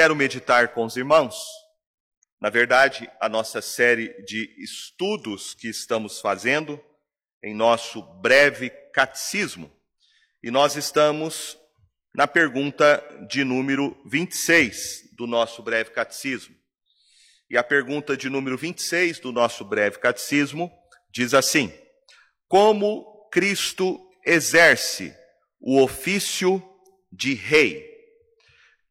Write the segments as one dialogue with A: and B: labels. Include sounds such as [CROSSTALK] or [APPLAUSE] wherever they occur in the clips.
A: quero meditar com os irmãos. Na verdade, a nossa série de estudos que estamos fazendo em nosso breve catecismo. E nós estamos na pergunta de número 26 do nosso breve catecismo. E a pergunta de número 26 do nosso breve catecismo diz assim: Como Cristo exerce o ofício de rei?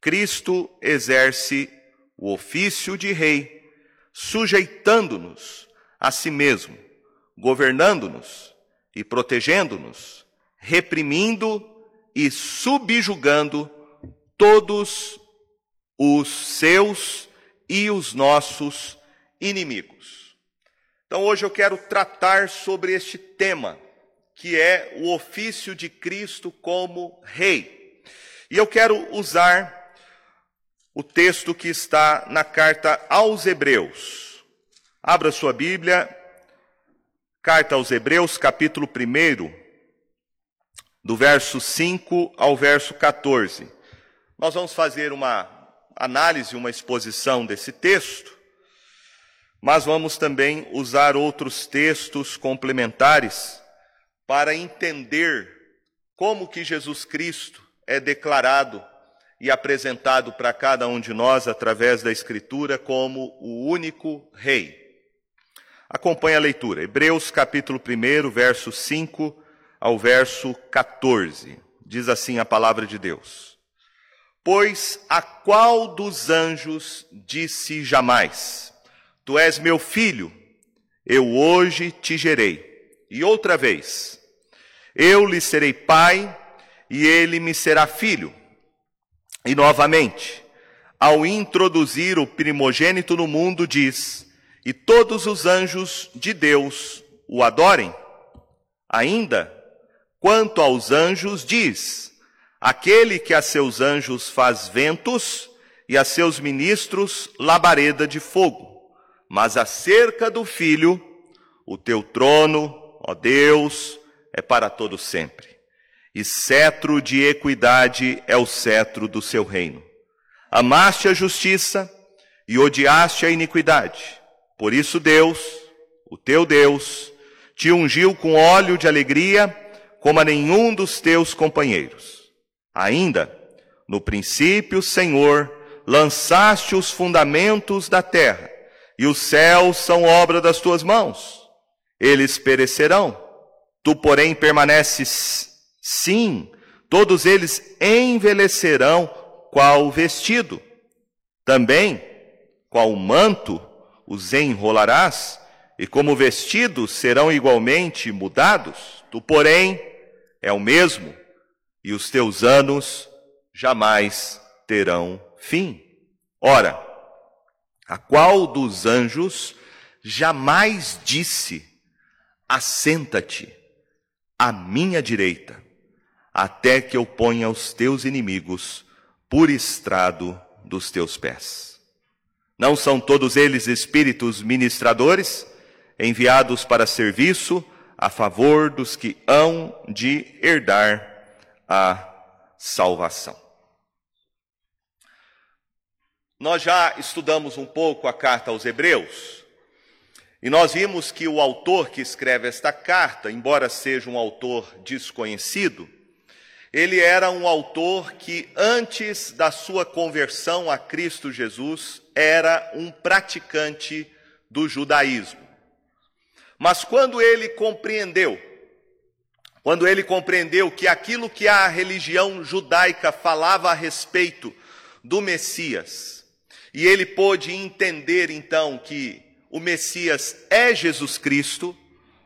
A: Cristo exerce o ofício de rei, sujeitando-nos a si mesmo, governando-nos e protegendo-nos, reprimindo e subjugando todos os seus e os nossos inimigos. Então hoje eu quero tratar sobre este tema, que é o ofício de Cristo como rei. E eu quero usar o texto que está na carta aos Hebreus. Abra sua Bíblia, carta aos Hebreus, capítulo 1, do verso 5 ao verso 14. Nós vamos fazer uma análise, uma exposição desse texto, mas vamos também usar outros textos complementares para entender como que Jesus Cristo é declarado e apresentado para cada um de nós através da Escritura como o único Rei. Acompanhe a leitura. Hebreus capítulo 1, verso 5 ao verso 14. Diz assim a palavra de Deus: Pois a qual dos anjos disse jamais: Tu és meu filho, eu hoje te gerei. E outra vez: Eu lhe serei pai, e ele me será filho. E novamente, ao introduzir o primogênito no mundo, diz: E todos os anjos de Deus o adorem. Ainda, quanto aos anjos, diz: Aquele que a seus anjos faz ventos e a seus ministros labareda de fogo. Mas acerca do filho, o teu trono, ó Deus, é para todo sempre e cetro de equidade é o cetro do seu reino. Amaste a justiça e odiaste a iniquidade. Por isso Deus, o teu Deus, te ungiu com óleo de alegria como a nenhum dos teus companheiros. Ainda, no princípio, Senhor, lançaste os fundamentos da terra, e os céus são obra das tuas mãos. Eles perecerão, tu, porém, permaneces Sim, todos eles envelhecerão qual vestido. Também, qual manto os enrolarás, e como vestidos serão igualmente mudados. Tu, porém, é o mesmo, e os teus anos jamais terão fim. Ora, a qual dos anjos jamais disse: Assenta-te à minha direita até que eu ponha os teus inimigos por estrado dos teus pés. Não são todos eles espíritos ministradores, enviados para serviço a favor dos que hão de herdar a salvação. Nós já estudamos um pouco a carta aos Hebreus, e nós vimos que o autor que escreve esta carta, embora seja um autor desconhecido, ele era um autor que, antes da sua conversão a Cristo Jesus, era um praticante do judaísmo. Mas quando ele compreendeu, quando ele compreendeu que aquilo que a religião judaica falava a respeito do Messias, e ele pôde entender então que o Messias é Jesus Cristo,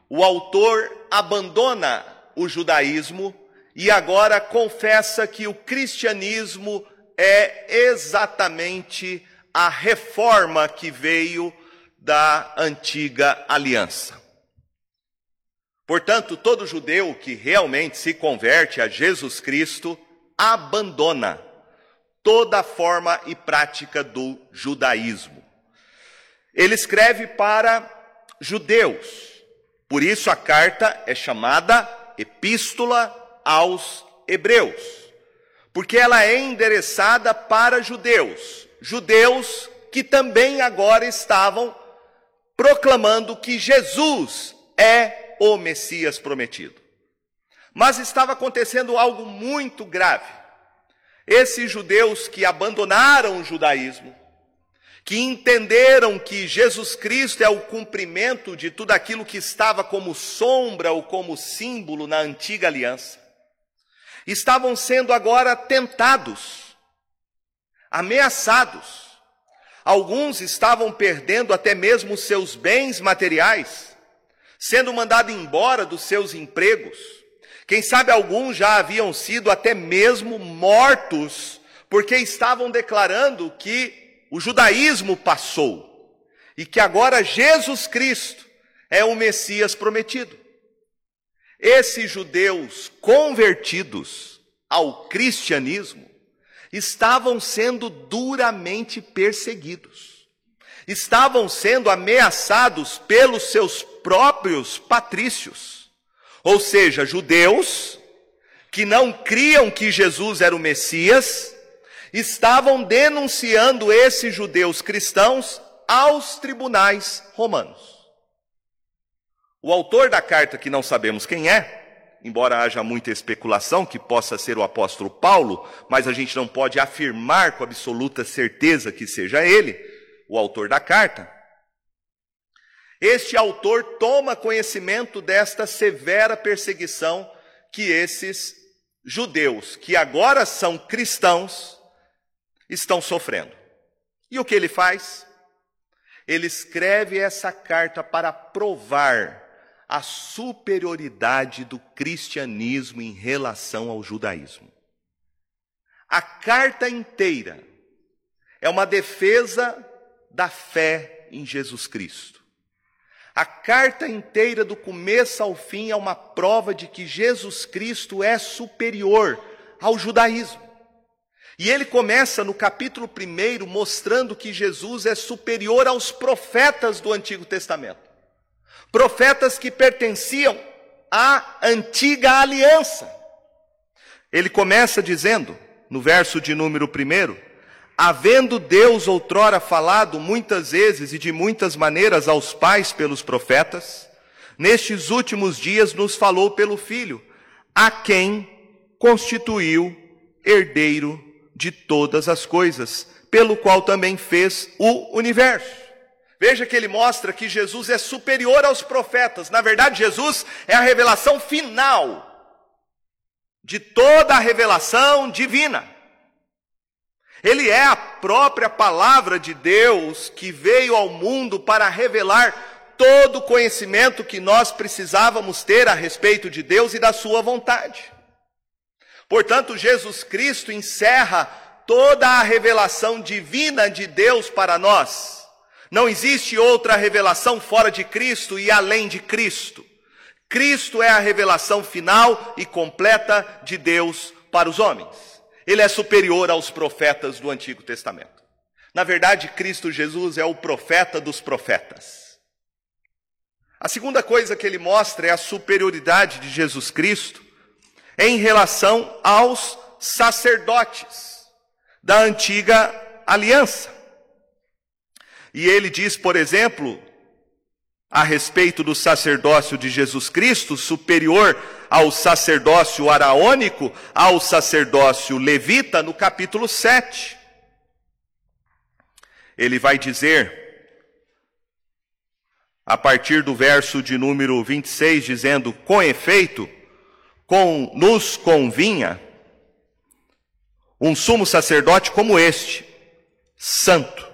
A: o autor abandona o judaísmo e agora confessa que o cristianismo é exatamente a reforma que veio da antiga aliança. Portanto, todo judeu que realmente se converte a Jesus Cristo abandona toda a forma e prática do judaísmo. Ele escreve para judeus, por isso a carta é chamada Epístola aos Hebreus, porque ela é endereçada para judeus, judeus que também agora estavam proclamando que Jesus é o Messias prometido. Mas estava acontecendo algo muito grave. Esses judeus que abandonaram o judaísmo, que entenderam que Jesus Cristo é o cumprimento de tudo aquilo que estava como sombra ou como símbolo na antiga aliança, estavam sendo agora tentados, ameaçados. Alguns estavam perdendo até mesmo seus bens materiais, sendo mandados embora dos seus empregos. Quem sabe alguns já haviam sido até mesmo mortos, porque estavam declarando que o judaísmo passou e que agora Jesus Cristo é o Messias prometido. Esses judeus convertidos ao cristianismo estavam sendo duramente perseguidos, estavam sendo ameaçados pelos seus próprios patrícios, ou seja, judeus que não criam que Jesus era o Messias, estavam denunciando esses judeus cristãos aos tribunais romanos. O autor da carta, que não sabemos quem é, embora haja muita especulação que possa ser o apóstolo Paulo, mas a gente não pode afirmar com absoluta certeza que seja ele, o autor da carta. Este autor toma conhecimento desta severa perseguição que esses judeus, que agora são cristãos, estão sofrendo. E o que ele faz? Ele escreve essa carta para provar a superioridade do cristianismo em relação ao judaísmo. A carta inteira é uma defesa da fé em Jesus Cristo. A carta inteira, do começo ao fim, é uma prova de que Jesus Cristo é superior ao judaísmo. E ele começa no capítulo 1 mostrando que Jesus é superior aos profetas do Antigo Testamento profetas que pertenciam à antiga aliança. Ele começa dizendo, no verso de número 1, havendo Deus outrora falado muitas vezes e de muitas maneiras aos pais pelos profetas, nestes últimos dias nos falou pelo Filho, a quem constituiu herdeiro de todas as coisas, pelo qual também fez o universo. Veja que ele mostra que Jesus é superior aos profetas. Na verdade, Jesus é a revelação final de toda a revelação divina. Ele é a própria palavra de Deus que veio ao mundo para revelar todo o conhecimento que nós precisávamos ter a respeito de Deus e da Sua vontade. Portanto, Jesus Cristo encerra toda a revelação divina de Deus para nós não existe outra revelação fora de Cristo e além de Cristo. Cristo é a revelação final e completa de Deus para os homens. Ele é superior aos profetas do Antigo Testamento. Na verdade, Cristo Jesus é o profeta dos profetas. A segunda coisa que ele mostra é a superioridade de Jesus Cristo em relação aos sacerdotes da antiga aliança. E ele diz, por exemplo, a respeito do sacerdócio de Jesus Cristo, superior ao sacerdócio araônico, ao sacerdócio levita, no capítulo 7. Ele vai dizer, a partir do verso de número 26, dizendo: Com efeito, com, nos convinha um sumo sacerdote como este, santo,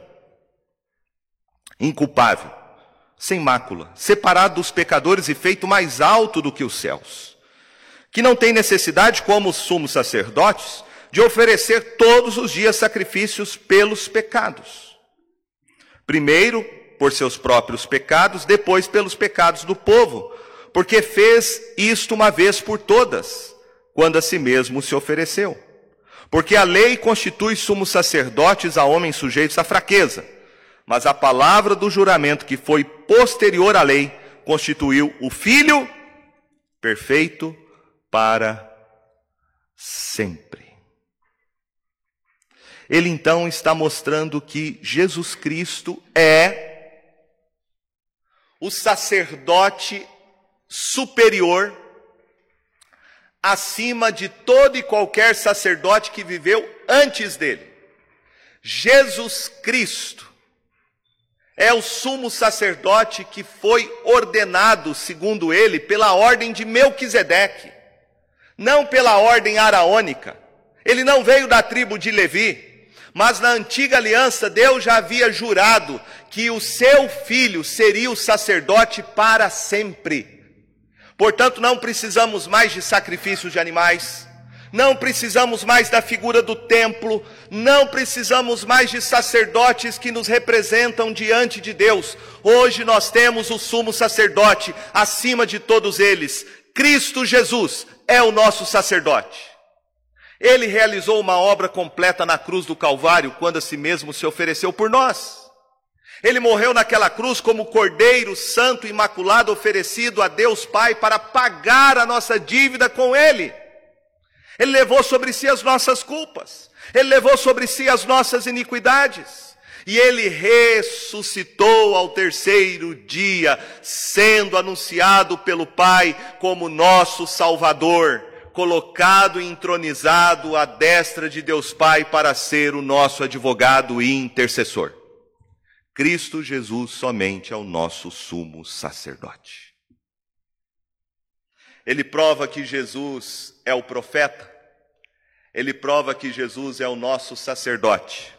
A: inculpável, sem mácula, separado dos pecadores e feito mais alto do que os céus, que não tem necessidade, como os sumos sacerdotes, de oferecer todos os dias sacrifícios pelos pecados. Primeiro, por seus próprios pecados, depois pelos pecados do povo, porque fez isto uma vez por todas, quando a si mesmo se ofereceu. Porque a lei constitui sumos sacerdotes a homens sujeitos à fraqueza mas a palavra do juramento que foi posterior à lei constituiu o Filho perfeito para sempre. ele então está mostrando que Jesus Cristo é o sacerdote superior acima de todo e qualquer sacerdote que viveu antes dele. Jesus Cristo é o sumo sacerdote que foi ordenado, segundo ele, pela ordem de Melquisedeque, não pela ordem araônica. Ele não veio da tribo de Levi, mas na antiga aliança Deus já havia jurado que o seu filho seria o sacerdote para sempre. Portanto, não precisamos mais de sacrifícios de animais, não precisamos mais da figura do templo, não precisamos mais de sacerdotes que nos representam diante de Deus. Hoje nós temos o sumo sacerdote acima de todos eles. Cristo Jesus é o nosso sacerdote. Ele realizou uma obra completa na cruz do Calvário quando a si mesmo se ofereceu por nós. Ele morreu naquela cruz como cordeiro santo imaculado oferecido a Deus Pai para pagar a nossa dívida com Ele. Ele levou sobre si as nossas culpas, Ele levou sobre si as nossas iniquidades. E ele ressuscitou ao terceiro dia, sendo anunciado pelo Pai como nosso Salvador, colocado e entronizado à destra de Deus Pai para ser o nosso advogado e intercessor. Cristo Jesus somente é o nosso sumo sacerdote. Ele prova que Jesus é o profeta, ele prova que Jesus é o nosso sacerdote.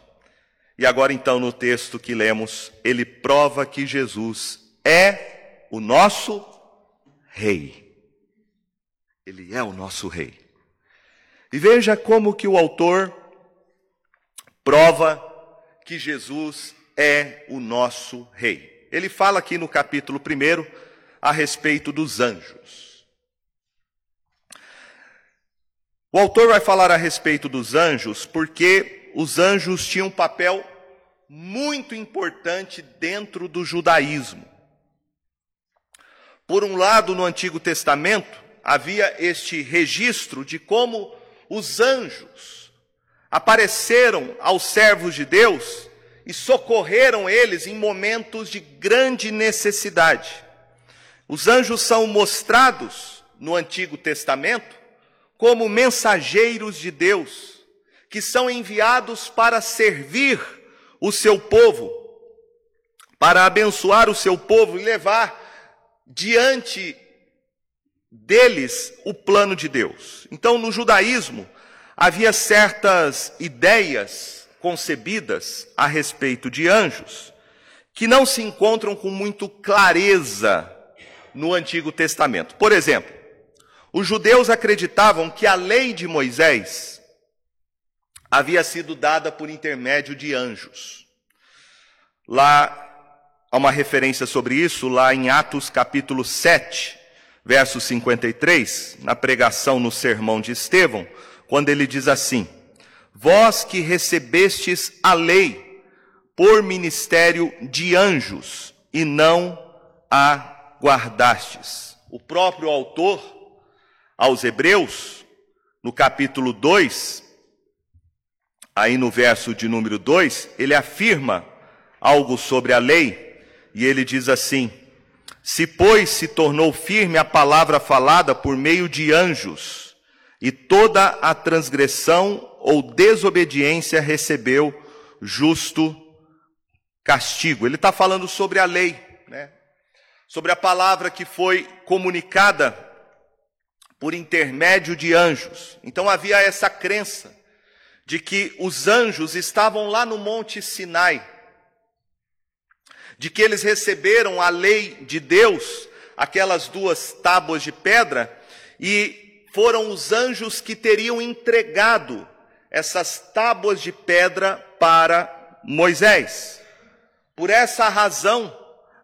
A: E agora, então, no texto que lemos, ele prova que Jesus é o nosso rei. Ele é o nosso rei. E veja como que o autor prova que Jesus é o nosso rei. Ele fala aqui no capítulo 1 a respeito dos anjos. O autor vai falar a respeito dos anjos porque os anjos tinham um papel muito importante dentro do judaísmo. Por um lado, no Antigo Testamento, havia este registro de como os anjos apareceram aos servos de Deus e socorreram eles em momentos de grande necessidade. Os anjos são mostrados no Antigo Testamento como mensageiros de Deus, que são enviados para servir o seu povo, para abençoar o seu povo e levar diante deles o plano de Deus. Então, no judaísmo, havia certas ideias concebidas a respeito de anjos que não se encontram com muito clareza no Antigo Testamento. Por exemplo, os judeus acreditavam que a lei de Moisés havia sido dada por intermédio de anjos. Lá há uma referência sobre isso, lá em Atos capítulo 7, verso 53, na pregação no sermão de Estevão, quando ele diz assim: vós que recebestes a lei por ministério de anjos e não a guardastes. O próprio autor aos Hebreus, no capítulo 2, aí no verso de número 2, ele afirma algo sobre a lei e ele diz assim: Se, pois, se tornou firme a palavra falada por meio de anjos, e toda a transgressão ou desobediência recebeu justo castigo. Ele está falando sobre a lei, né? sobre a palavra que foi comunicada por intermédio de anjos. Então havia essa crença de que os anjos estavam lá no Monte Sinai, de que eles receberam a lei de Deus, aquelas duas tábuas de pedra, e foram os anjos que teriam entregado essas tábuas de pedra para Moisés. Por essa razão,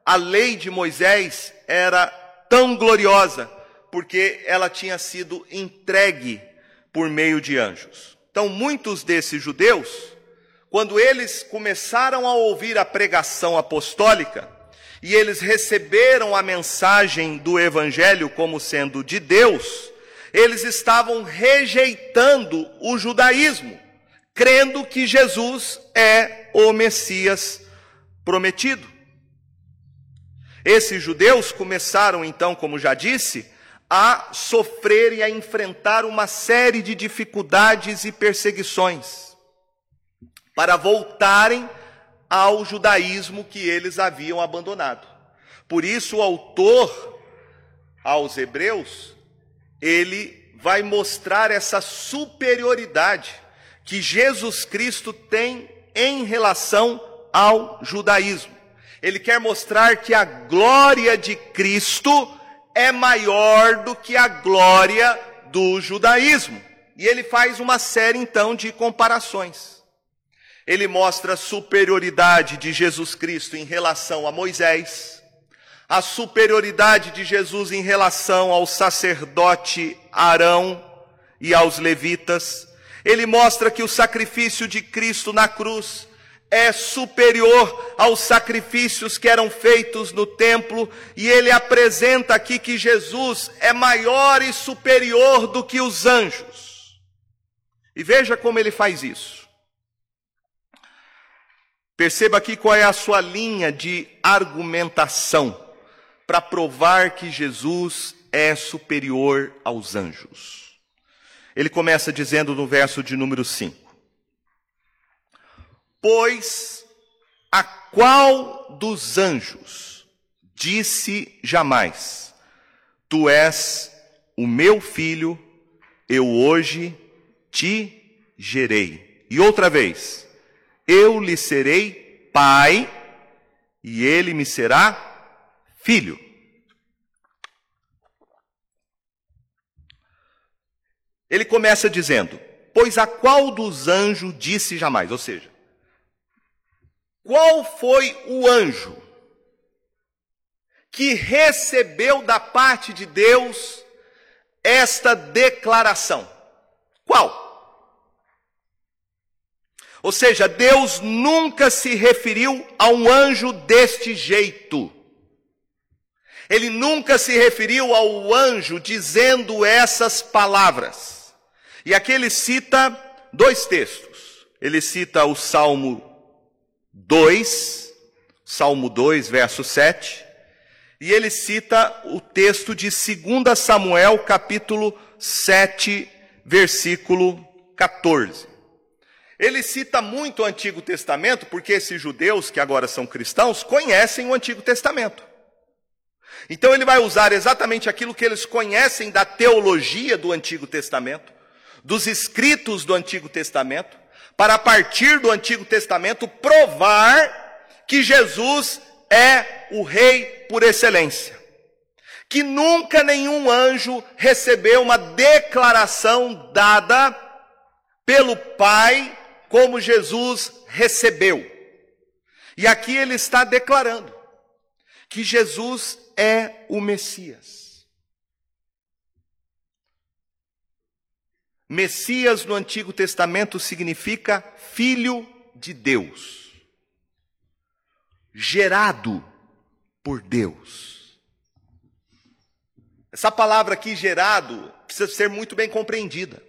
A: a lei de Moisés era tão gloriosa, porque ela tinha sido entregue por meio de anjos. Então, muitos desses judeus, quando eles começaram a ouvir a pregação apostólica, e eles receberam a mensagem do Evangelho como sendo de Deus, eles estavam rejeitando o judaísmo, crendo que Jesus é o Messias prometido. Esses judeus começaram então, como já disse, a sofrer e a enfrentar uma série de dificuldades e perseguições para voltarem ao judaísmo que eles haviam abandonado. Por isso, o autor aos Hebreus, ele vai mostrar essa superioridade que Jesus Cristo tem em relação ao judaísmo. Ele quer mostrar que a glória de Cristo é maior do que a glória do judaísmo. E ele faz uma série então de comparações. Ele mostra a superioridade de Jesus Cristo em relação a Moisés, a superioridade de Jesus em relação ao sacerdote Arão e aos levitas. Ele mostra que o sacrifício de Cristo na cruz é superior aos sacrifícios que eram feitos no templo, e ele apresenta aqui que Jesus é maior e superior do que os anjos. E veja como ele faz isso. Perceba aqui qual é a sua linha de argumentação para provar que Jesus é superior aos anjos. Ele começa dizendo no verso de número 5: Pois a qual dos anjos disse jamais: Tu és o meu filho, eu hoje te gerei. E outra vez, eu lhe serei pai, e ele me será filho. Ele começa dizendo: Pois a qual dos anjos disse jamais? Ou seja, qual foi o anjo que recebeu da parte de Deus esta declaração? Qual? Ou seja, Deus nunca se referiu a um anjo deste jeito. Ele nunca se referiu ao anjo dizendo essas palavras. E aqui ele cita dois textos. Ele cita o Salmo 2, Salmo 2, verso 7, e ele cita o texto de 2 Samuel, capítulo 7, versículo 14. Ele cita muito o Antigo Testamento, porque esses judeus, que agora são cristãos, conhecem o Antigo Testamento. Então ele vai usar exatamente aquilo que eles conhecem da teologia do Antigo Testamento, dos escritos do Antigo Testamento, para a partir do Antigo Testamento provar que Jesus é o rei por excelência. Que nunca nenhum anjo recebeu uma declaração dada pelo Pai como Jesus recebeu. E aqui ele está declarando que Jesus é o Messias. Messias no Antigo Testamento significa filho de Deus, gerado por Deus. Essa palavra aqui, gerado, precisa ser muito bem compreendida.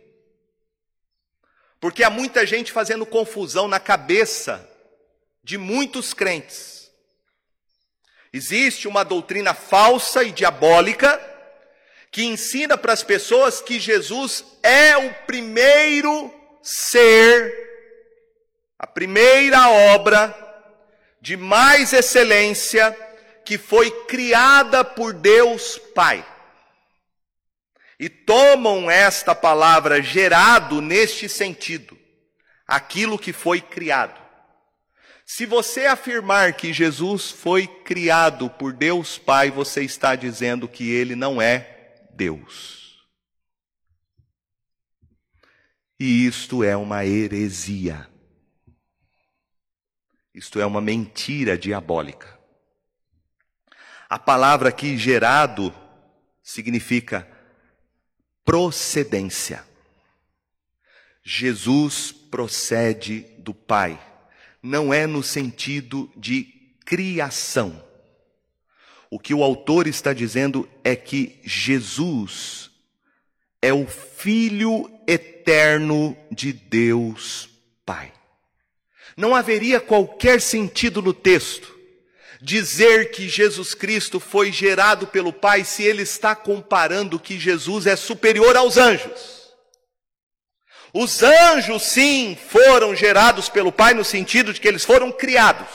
A: Porque há muita gente fazendo confusão na cabeça de muitos crentes. Existe uma doutrina falsa e diabólica que ensina para as pessoas que Jesus é o primeiro ser, a primeira obra de mais excelência que foi criada por Deus Pai. E tomam esta palavra gerado neste sentido, aquilo que foi criado. Se você afirmar que Jesus foi criado por Deus Pai, você está dizendo que ele não é Deus. E isto é uma heresia. Isto é uma mentira diabólica. A palavra aqui gerado significa procedência. Jesus procede do Pai. Não é no sentido de criação o que o autor está dizendo é que Jesus é o Filho eterno de Deus Pai. Não haveria qualquer sentido no texto dizer que Jesus Cristo foi gerado pelo Pai se ele está comparando que Jesus é superior aos anjos. Os anjos, sim, foram gerados pelo Pai no sentido de que eles foram criados.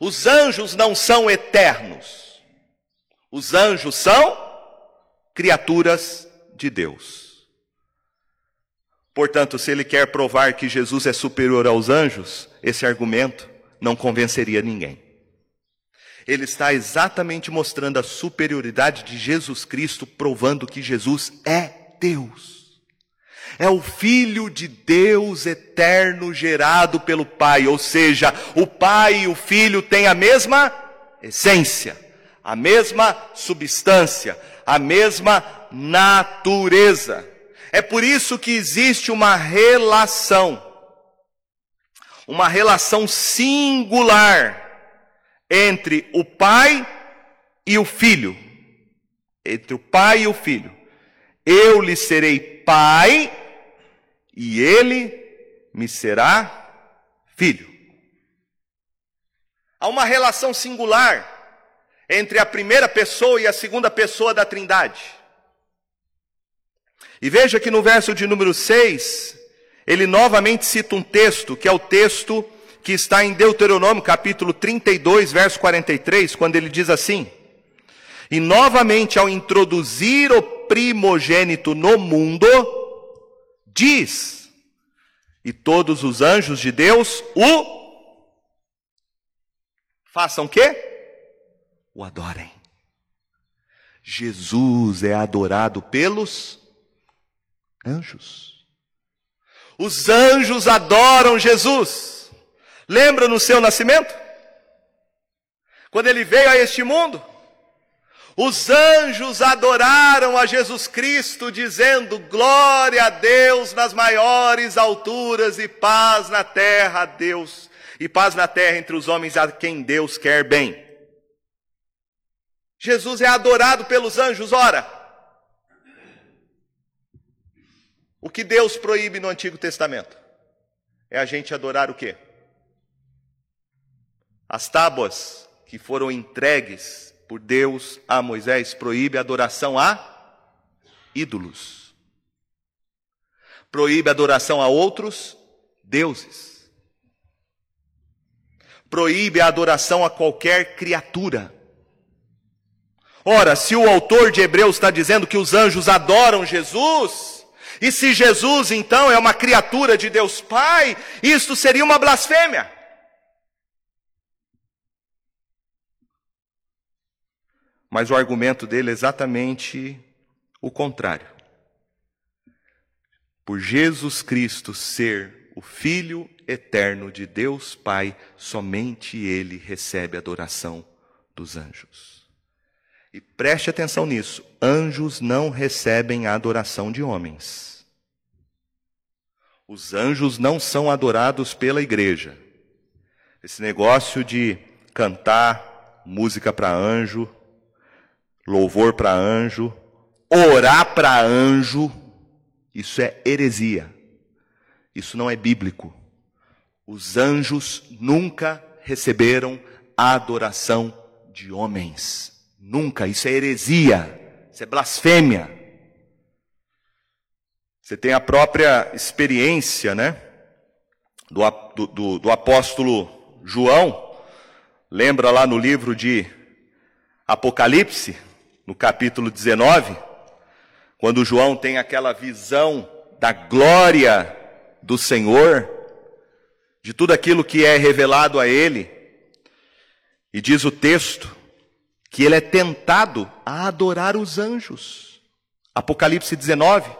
A: Os anjos não são eternos. Os anjos são criaturas de Deus. Portanto, se ele quer provar que Jesus é superior aos anjos, esse argumento não convenceria ninguém. Ele está exatamente mostrando a superioridade de Jesus Cristo, provando que Jesus é Deus. É o Filho de Deus eterno gerado pelo Pai, ou seja, o Pai e o Filho têm a mesma essência, a mesma substância, a mesma natureza. É por isso que existe uma relação uma relação singular entre o pai e o filho. Entre o pai e o filho. Eu lhe serei pai e ele me será filho. Há uma relação singular entre a primeira pessoa e a segunda pessoa da Trindade. E veja que no verso de número 6, ele novamente cita um texto, que é o texto que está em Deuteronômio, capítulo 32, verso 43, quando ele diz assim: E novamente, ao introduzir o primogênito no mundo, diz: E todos os anjos de Deus o façam quê? O adorem. Jesus é adorado pelos anjos. Os anjos adoram Jesus. Lembra no seu nascimento? Quando ele veio a este mundo? Os anjos adoraram a Jesus Cristo, dizendo: Glória a Deus nas maiores alturas e paz na terra a Deus, e paz na terra entre os homens a quem Deus quer bem. Jesus é adorado pelos anjos, ora. O que Deus proíbe no Antigo Testamento? É a gente adorar o quê? As tábuas que foram entregues por Deus a Moisés proíbe a adoração a ídolos. Proíbe a adoração a outros deuses. Proíbe a adoração a qualquer criatura. Ora, se o autor de Hebreus está dizendo que os anjos adoram Jesus, e se Jesus então é uma criatura de Deus Pai, isto seria uma blasfêmia. Mas o argumento dele é exatamente o contrário. Por Jesus Cristo ser o Filho eterno de Deus Pai, somente ele recebe a adoração dos anjos. E preste atenção nisso: anjos não recebem a adoração de homens. Os anjos não são adorados pela igreja. Esse negócio de cantar música para anjo, louvor para anjo, orar para anjo, isso é heresia. Isso não é bíblico. Os anjos nunca receberam a adoração de homens. Nunca. Isso é heresia. Isso é blasfêmia. Você tem a própria experiência, né? Do, do, do apóstolo João. Lembra lá no livro de Apocalipse, no capítulo 19, quando João tem aquela visão da glória do Senhor, de tudo aquilo que é revelado a ele, e diz o texto que ele é tentado a adorar os anjos. Apocalipse 19.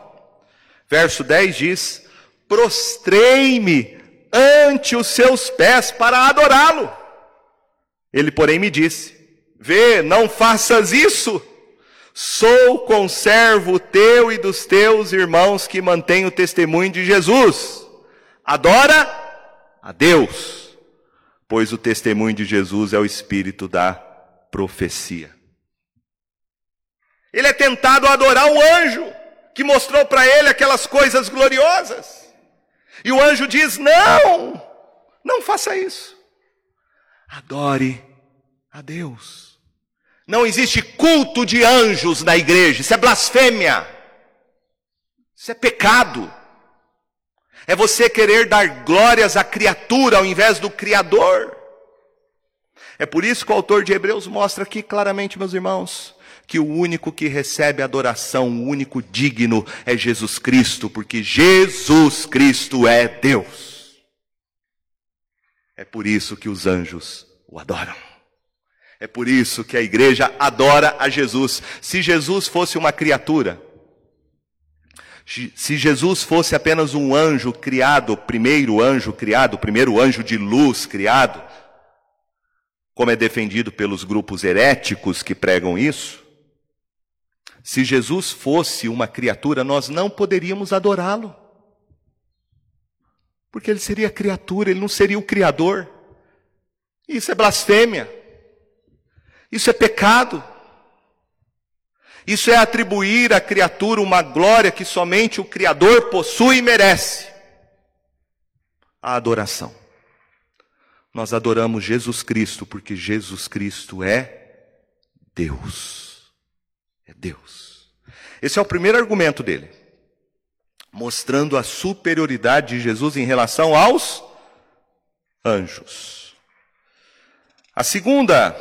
A: Verso 10 diz: Prostrei-me ante os seus pés para adorá-lo. Ele, porém, me disse: Vê, não faças isso. Sou conservo teu e dos teus irmãos que mantêm o testemunho de Jesus. Adora a Deus, pois o testemunho de Jesus é o espírito da profecia. Ele é tentado a adorar um anjo que mostrou para ele aquelas coisas gloriosas. E o anjo diz: Não, não faça isso. Adore a Deus. Não existe culto de anjos na igreja, isso é blasfêmia, isso é pecado. É você querer dar glórias à criatura ao invés do Criador. É por isso que o autor de Hebreus mostra aqui claramente, meus irmãos, que o único que recebe adoração, o único digno é Jesus Cristo, porque Jesus Cristo é Deus. É por isso que os anjos o adoram. É por isso que a igreja adora a Jesus. Se Jesus fosse uma criatura, se Jesus fosse apenas um anjo criado, primeiro anjo criado, primeiro anjo de luz criado, como é defendido pelos grupos heréticos que pregam isso, se Jesus fosse uma criatura, nós não poderíamos adorá-lo. Porque ele seria criatura, ele não seria o Criador. Isso é blasfêmia. Isso é pecado. Isso é atribuir à criatura uma glória que somente o Criador possui e merece. A adoração. Nós adoramos Jesus Cristo porque Jesus Cristo é Deus. É Deus. Esse é o primeiro argumento dele. Mostrando a superioridade de Jesus em relação aos anjos. A segunda,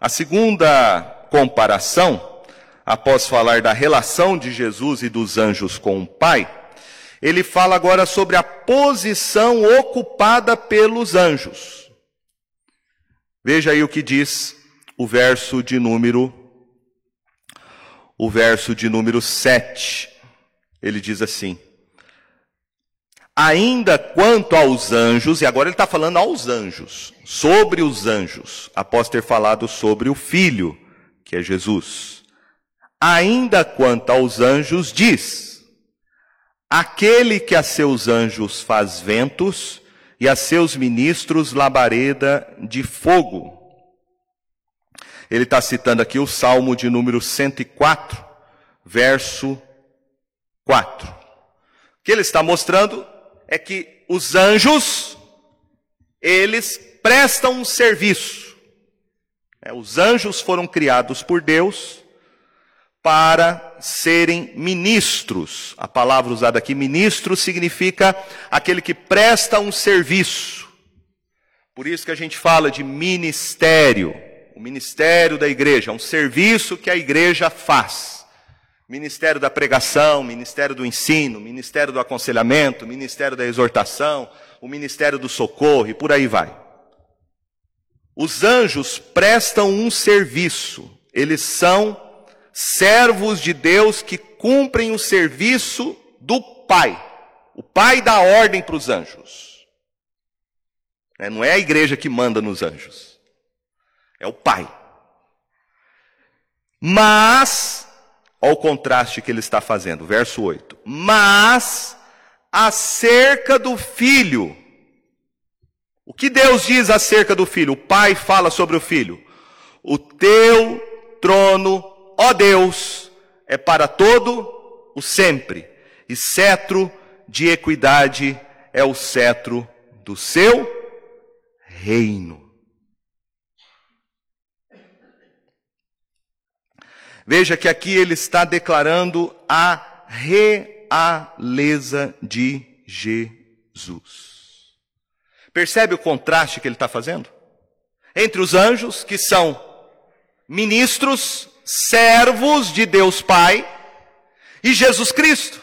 A: a segunda comparação após falar da relação de Jesus e dos anjos com o Pai, ele fala agora sobre a posição ocupada pelos anjos. Veja aí o que diz o verso de número o verso de número 7. Ele diz assim: Ainda quanto aos anjos, e agora ele está falando aos anjos, sobre os anjos, após ter falado sobre o Filho, que é Jesus. Ainda quanto aos anjos, diz: Aquele que a seus anjos faz ventos e a seus ministros labareda de fogo. Ele está citando aqui o Salmo de número 104, verso 4. O que ele está mostrando é que os anjos, eles prestam um serviço. É, os anjos foram criados por Deus para serem ministros. A palavra usada aqui, ministro, significa aquele que presta um serviço. Por isso que a gente fala de ministério. O ministério da igreja, um serviço que a igreja faz. Ministério da pregação, ministério do ensino, ministério do aconselhamento, ministério da exortação, o ministério do socorro e por aí vai. Os anjos prestam um serviço, eles são servos de Deus que cumprem o serviço do Pai. O Pai dá ordem para os anjos. É, não é a igreja que manda nos anjos, é o Pai. Mas, olha o contraste que ele está fazendo, verso 8: Mas, acerca do filho, o que Deus diz acerca do filho? O pai fala sobre o filho: O teu trono ó Deus, é para todo o sempre, e cetro de equidade é o cetro do seu reino. Veja que aqui ele está declarando a realeza de Jesus. Percebe o contraste que ele está fazendo? Entre os anjos, que são ministros servos de Deus Pai, e Jesus Cristo.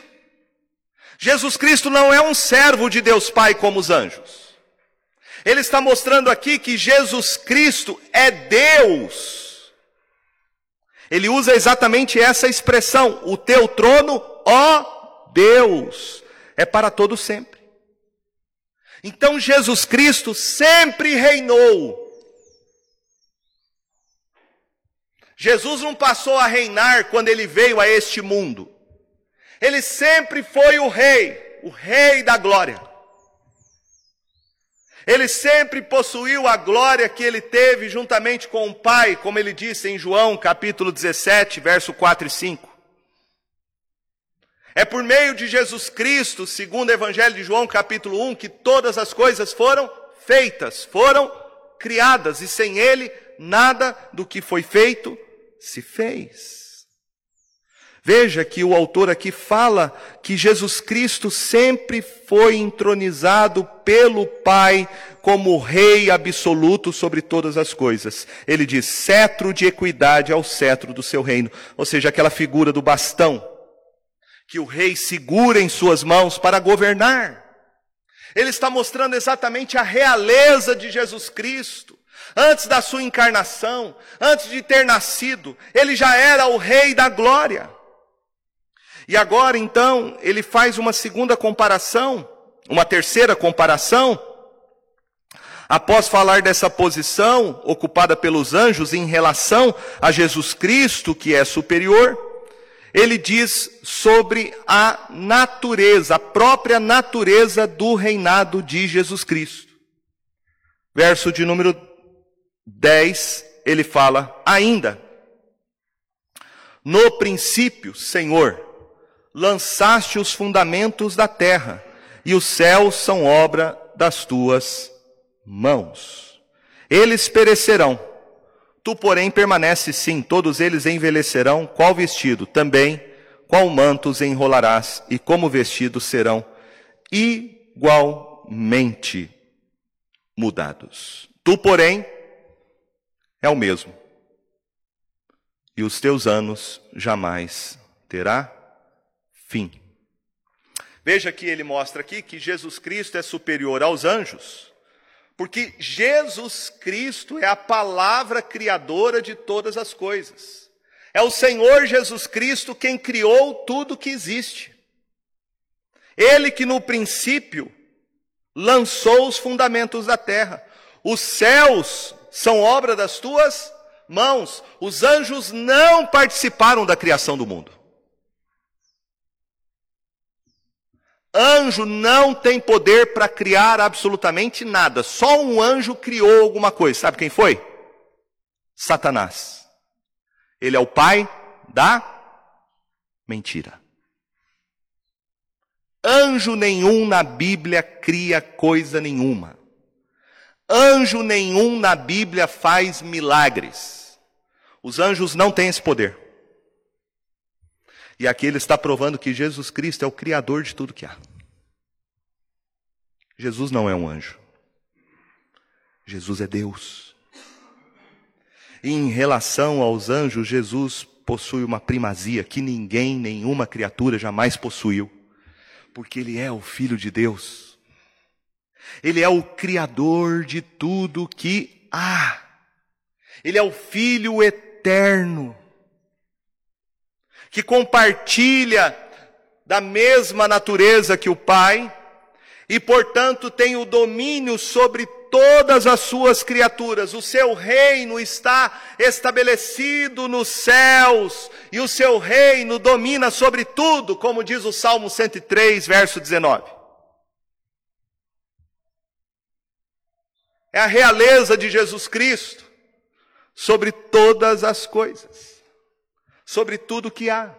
A: Jesus Cristo não é um servo de Deus Pai como os anjos. Ele está mostrando aqui que Jesus Cristo é Deus. Ele usa exatamente essa expressão: o teu trono, ó Deus, é para todo sempre. Então Jesus Cristo sempre reinou Jesus não passou a reinar quando ele veio a este mundo. Ele sempre foi o rei, o rei da glória. Ele sempre possuiu a glória que ele teve juntamente com o Pai, como ele disse em João capítulo 17, verso 4 e 5. É por meio de Jesus Cristo, segundo o Evangelho de João, capítulo 1, que todas as coisas foram feitas, foram criadas, e sem Ele, nada do que foi feito se fez. Veja que o autor aqui fala que Jesus Cristo sempre foi entronizado pelo Pai como Rei absoluto sobre todas as coisas. Ele diz: cetro de equidade ao cetro do seu reino. Ou seja, aquela figura do bastão que o rei segura em suas mãos para governar. Ele está mostrando exatamente a realeza de Jesus Cristo. Antes da sua encarnação, antes de ter nascido, ele já era o Rei da glória. E agora então ele faz uma segunda comparação, uma terceira comparação, após falar dessa posição ocupada pelos anjos em relação a Jesus Cristo, que é superior, ele diz sobre a natureza, a própria natureza do reinado de Jesus Cristo. Verso de número 10, ele fala: Ainda, no princípio, Senhor, lançaste os fundamentos da terra, e os céus são obra das tuas mãos. Eles perecerão, tu, porém, permaneces sim, todos eles envelhecerão, qual vestido? Também, qual manto enrolarás, e como vestidos serão igualmente mudados. Tu, porém, é o mesmo, e os teus anos jamais terá fim. Veja que ele mostra aqui que Jesus Cristo é superior aos anjos, porque Jesus Cristo é a palavra criadora de todas as coisas. É o Senhor Jesus Cristo quem criou tudo que existe. Ele que no princípio lançou os fundamentos da terra. Os céus são obra das tuas mãos. Os anjos não participaram da criação do mundo. Anjo não tem poder para criar absolutamente nada. Só um anjo criou alguma coisa. Sabe quem foi? Satanás. Ele é o pai da mentira. Anjo nenhum na Bíblia cria coisa nenhuma. Anjo nenhum na Bíblia faz milagres. Os anjos não têm esse poder. E aqui ele está provando que Jesus Cristo é o Criador de tudo que há. Jesus não é um anjo. Jesus é Deus. E em relação aos anjos, Jesus possui uma primazia que ninguém, nenhuma criatura jamais possuiu. Porque ele é o Filho de Deus. Ele é o Criador de tudo que há. Ele é o Filho eterno que compartilha da mesma natureza que o Pai e, portanto, tem o domínio sobre todas as suas criaturas. O seu reino está estabelecido nos céus e o seu reino domina sobre tudo, como diz o Salmo 103, verso 19. É a realeza de Jesus Cristo sobre todas as coisas sobre tudo que há.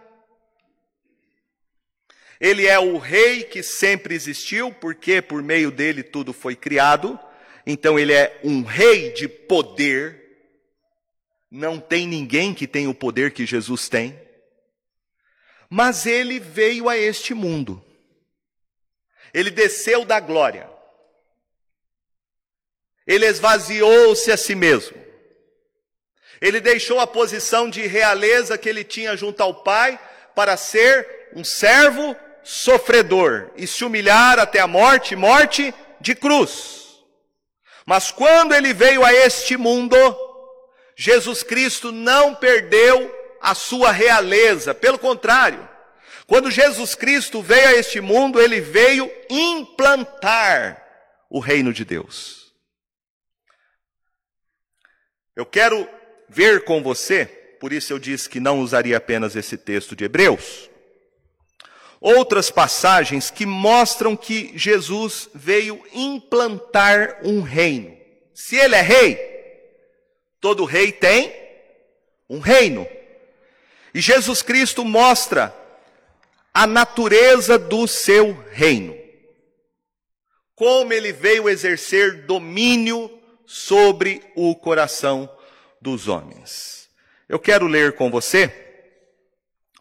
A: Ele é o rei que sempre existiu, porque por meio dele tudo foi criado. Então ele é um rei de poder. Não tem ninguém que tenha o poder que Jesus tem. Mas ele veio a este mundo. Ele desceu da glória. Ele esvaziou-se a si mesmo. Ele deixou a posição de realeza que ele tinha junto ao Pai para ser um servo sofredor e se humilhar até a morte morte de cruz. Mas quando ele veio a este mundo, Jesus Cristo não perdeu a sua realeza, pelo contrário, quando Jesus Cristo veio a este mundo, ele veio implantar o reino de Deus. Eu quero ver com você, por isso eu disse que não usaria apenas esse texto de Hebreus, outras passagens que mostram que Jesus veio implantar um reino. Se ele é rei, todo rei tem um reino. E Jesus Cristo mostra a natureza do seu reino. Como ele veio exercer domínio sobre o coração dos homens. Eu quero ler com você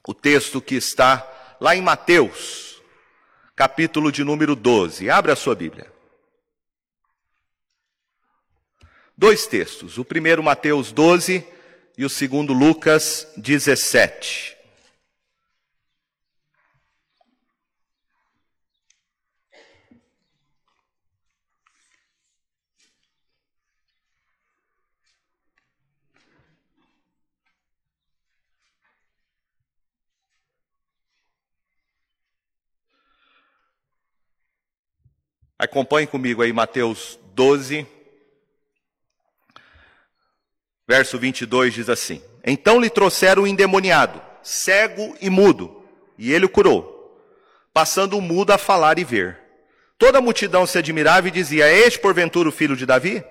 A: o texto que está lá em Mateus, capítulo de número 12. Abra a sua Bíblia. Dois textos. O primeiro, Mateus 12, e o segundo, Lucas 17. Acompanhe comigo aí Mateus 12, verso 22 diz assim: Então lhe trouxeram o endemoniado, cego e mudo, e ele o curou, passando o mudo a falar e ver. Toda a multidão se admirava e dizia: este porventura o filho de Davi?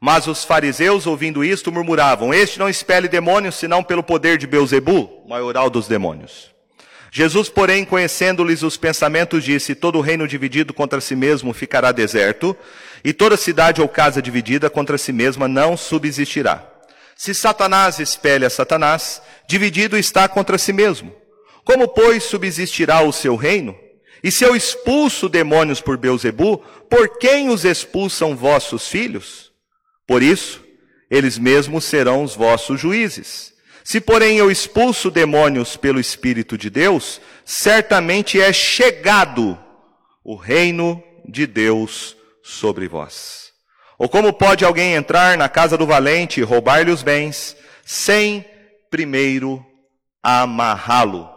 A: Mas os fariseus, ouvindo isto, murmuravam: Este não expele demônios, senão pelo poder de Beuzebu, maioral dos demônios. Jesus, porém, conhecendo-lhes os pensamentos, disse: Todo reino dividido contra si mesmo ficará deserto, e toda cidade ou casa dividida contra si mesma não subsistirá. Se Satanás espelha Satanás, dividido está contra si mesmo. Como, pois, subsistirá o seu reino? E se eu expulso demônios por Beuzebu, por quem os expulsam vossos filhos? Por isso, eles mesmos serão os vossos juízes. Se, porém, eu expulso demônios pelo Espírito de Deus, certamente é chegado o reino de Deus sobre vós. Ou como pode alguém entrar na casa do valente e roubar-lhe os bens, sem primeiro amarrá-lo,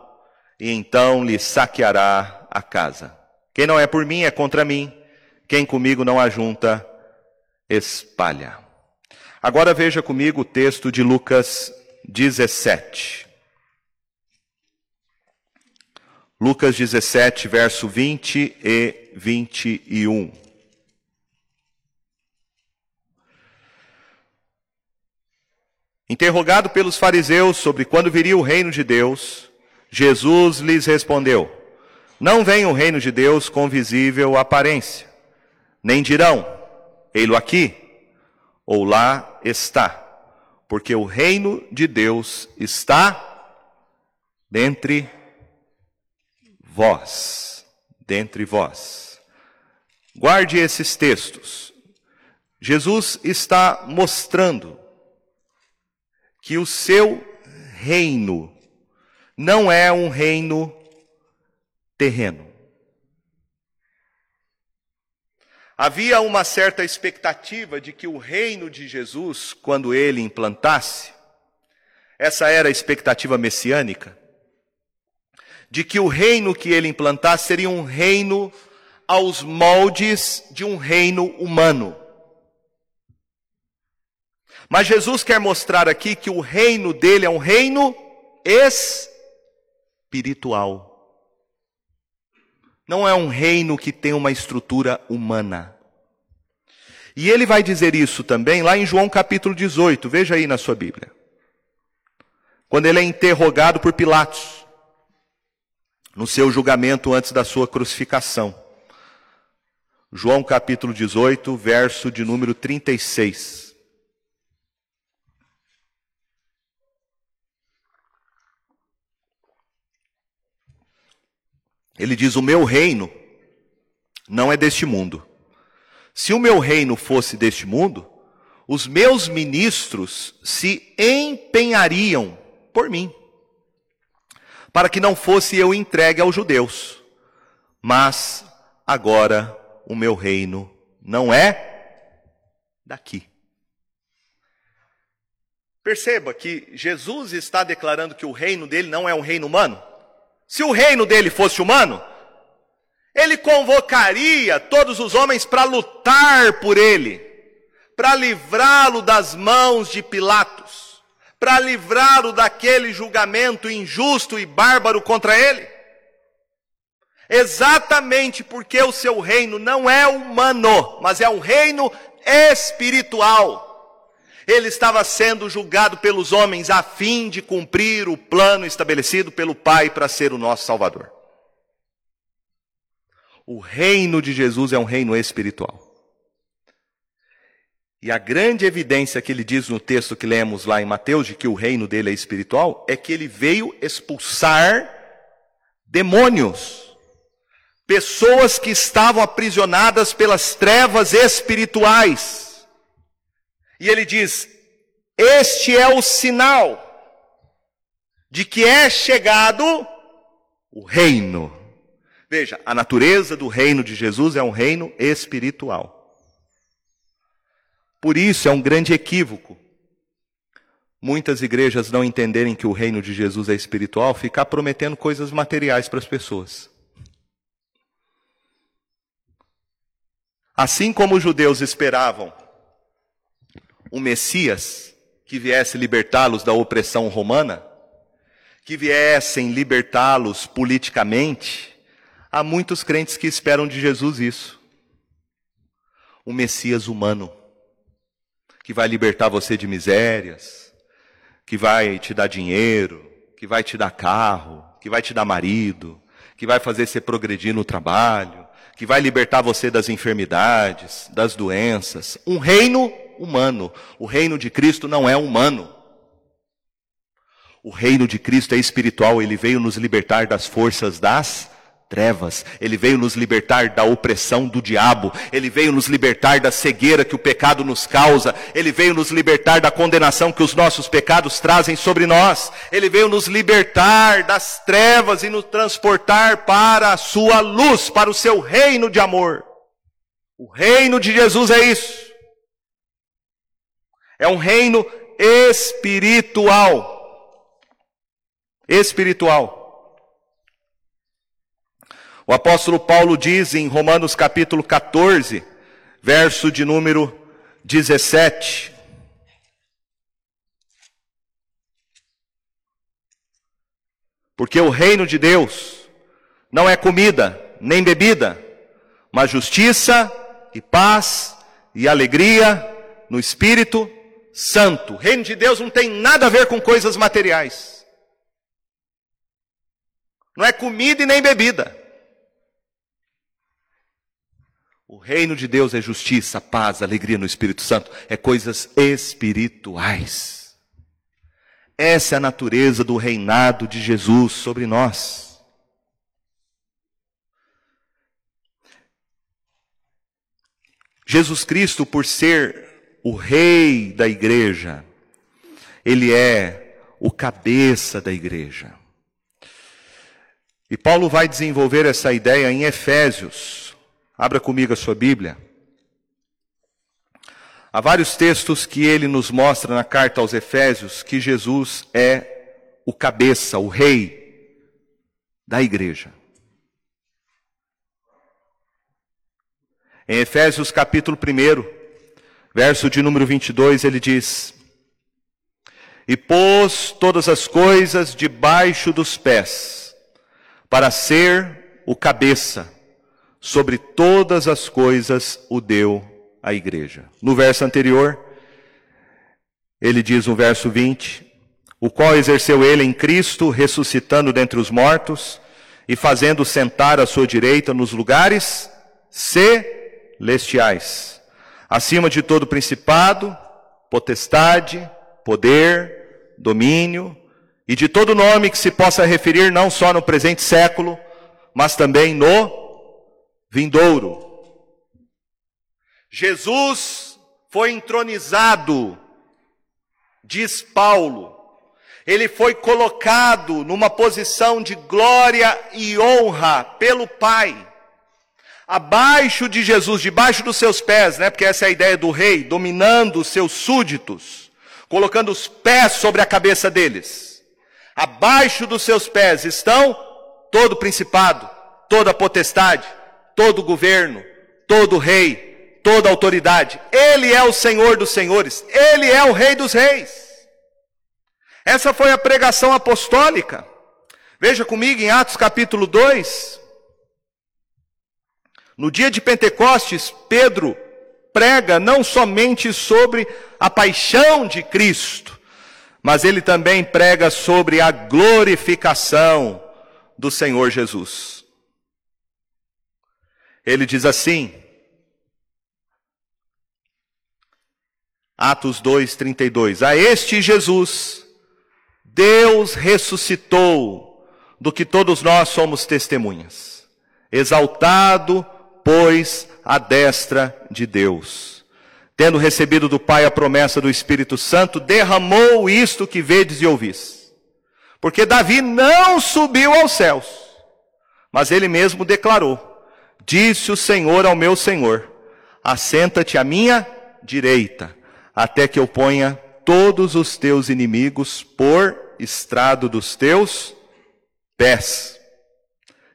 A: e então lhe saqueará a casa? Quem não é por mim é contra mim, quem comigo não ajunta, espalha. Agora veja comigo o texto de Lucas 17. Lucas 17, verso 20 e 21. Interrogado pelos fariseus sobre quando viria o reino de Deus, Jesus lhes respondeu: Não vem o reino de Deus com visível aparência, nem dirão: Ei-lo aqui, ou lá está porque o reino de Deus está dentre vós, dentre vós. Guarde esses textos. Jesus está mostrando que o seu reino não é um reino terreno. Havia uma certa expectativa de que o reino de Jesus, quando ele implantasse, essa era a expectativa messiânica, de que o reino que ele implantasse seria um reino aos moldes de um reino humano. Mas Jesus quer mostrar aqui que o reino dele é um reino espiritual. Não é um reino que tem uma estrutura humana. E ele vai dizer isso também lá em João capítulo 18, veja aí na sua Bíblia. Quando ele é interrogado por Pilatos, no seu julgamento antes da sua crucificação. João capítulo 18, verso de número 36. Ele diz: O meu reino não é deste mundo. Se o meu reino fosse deste mundo, os meus ministros se empenhariam por mim, para que não fosse eu entregue aos judeus. Mas agora o meu reino não é daqui. Perceba que Jesus está declarando que o reino dele não é um reino humano. Se o reino dele fosse humano, ele convocaria todos os homens para lutar por ele, para livrá-lo das mãos de Pilatos, para livrá-lo daquele julgamento injusto e bárbaro contra ele. Exatamente porque o seu reino não é humano, mas é um reino espiritual ele estava sendo julgado pelos homens a fim de cumprir o plano estabelecido pelo Pai para ser o nosso Salvador. O reino de Jesus é um reino espiritual. E a grande evidência que ele diz no texto que lemos lá em Mateus, de que o reino dele é espiritual, é que ele veio expulsar demônios, pessoas que estavam aprisionadas pelas trevas espirituais. E ele diz: Este é o sinal de que é chegado o reino. Veja, a natureza do reino de Jesus é um reino espiritual. Por isso é um grande equívoco muitas igrejas não entenderem que o reino de Jesus é espiritual, ficar prometendo coisas materiais para as pessoas. Assim como os judeus esperavam um Messias que viesse libertá-los da opressão romana, que viessem libertá-los politicamente, há muitos crentes que esperam de Jesus isso. Um Messias humano, que vai libertar você de misérias, que vai te dar dinheiro, que vai te dar carro, que vai te dar marido, que vai fazer você progredir no trabalho, que vai libertar você das enfermidades, das doenças. Um reino humano. O reino de Cristo não é humano. O reino de Cristo é espiritual, ele veio nos libertar das forças das trevas, ele veio nos libertar da opressão do diabo, ele veio nos libertar da cegueira que o pecado nos causa, ele veio nos libertar da condenação que os nossos pecados trazem sobre nós, ele veio nos libertar das trevas e nos transportar para a sua luz, para o seu reino de amor. O reino de Jesus é isso. É um reino espiritual espiritual. O apóstolo Paulo diz em Romanos capítulo 14, verso de número 17. Porque o reino de Deus não é comida nem bebida, mas justiça e paz e alegria no Espírito Santo. O reino de Deus não tem nada a ver com coisas materiais. Não é comida e nem bebida. O reino de Deus é justiça, paz, alegria no Espírito Santo. É coisas espirituais. Essa é a natureza do reinado de Jesus sobre nós. Jesus Cristo, por ser o rei da igreja, ele é o cabeça da igreja. E Paulo vai desenvolver essa ideia em Efésios. Abra comigo a sua Bíblia. Há vários textos que ele nos mostra na carta aos Efésios que Jesus é o cabeça, o rei da igreja. Em Efésios capítulo 1, verso de número 22, ele diz: E pôs todas as coisas debaixo dos pés para ser o cabeça, sobre todas as coisas o deu à igreja. No verso anterior, ele diz no verso 20: O qual exerceu ele em Cristo, ressuscitando dentre os mortos e fazendo sentar à sua direita nos lugares celestiais, acima de todo principado, potestade, poder, domínio, e de todo nome que se possa referir não só no presente século, mas também no vindouro. Jesus foi entronizado, diz Paulo, ele foi colocado numa posição de glória e honra pelo Pai. Abaixo de Jesus, debaixo dos seus pés, né? Porque essa é a ideia do rei, dominando os seus súditos, colocando os pés sobre a cabeça deles. Abaixo dos seus pés estão todo principado, toda potestade, todo governo, todo rei, toda autoridade. Ele é o Senhor dos senhores, ele é o Rei dos reis. Essa foi a pregação apostólica. Veja comigo em Atos capítulo 2. No dia de Pentecostes, Pedro prega não somente sobre a paixão de Cristo, mas ele também prega sobre a glorificação do Senhor Jesus. Ele diz assim, Atos 2, 32. A este Jesus, Deus ressuscitou, do que todos nós somos testemunhas. Exaltado, pois, a destra de Deus. Tendo recebido do Pai a promessa do Espírito Santo, derramou isto que vedes e ouvis. Porque Davi não subiu aos céus, mas ele mesmo declarou: Disse o Senhor ao meu Senhor: Assenta-te à minha direita até que eu ponha todos os teus inimigos por estrado dos teus pés.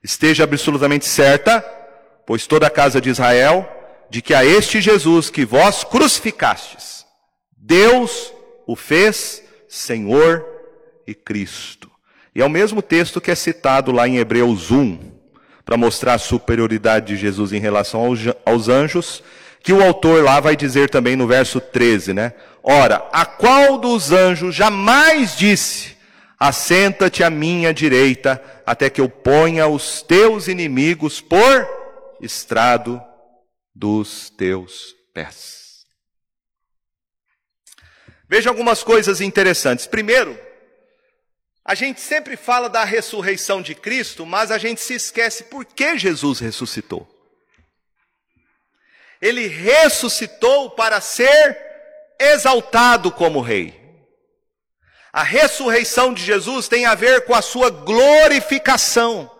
A: Esteja absolutamente certa, pois toda a casa de Israel, de que a este Jesus que vós crucificastes, Deus o fez Senhor e Cristo. E é o mesmo texto que é citado lá em Hebreus 1, para mostrar a superioridade de Jesus em relação aos anjos, que o autor lá vai dizer também no verso 13, né? Ora, a qual dos anjos jamais disse: Assenta-te à minha direita, até que eu ponha os teus inimigos por estrado dos teus pés. Veja algumas coisas interessantes. Primeiro, a gente sempre fala da ressurreição de Cristo, mas a gente se esquece por que Jesus ressuscitou. Ele ressuscitou para ser exaltado como rei. A ressurreição de Jesus tem a ver com a sua glorificação.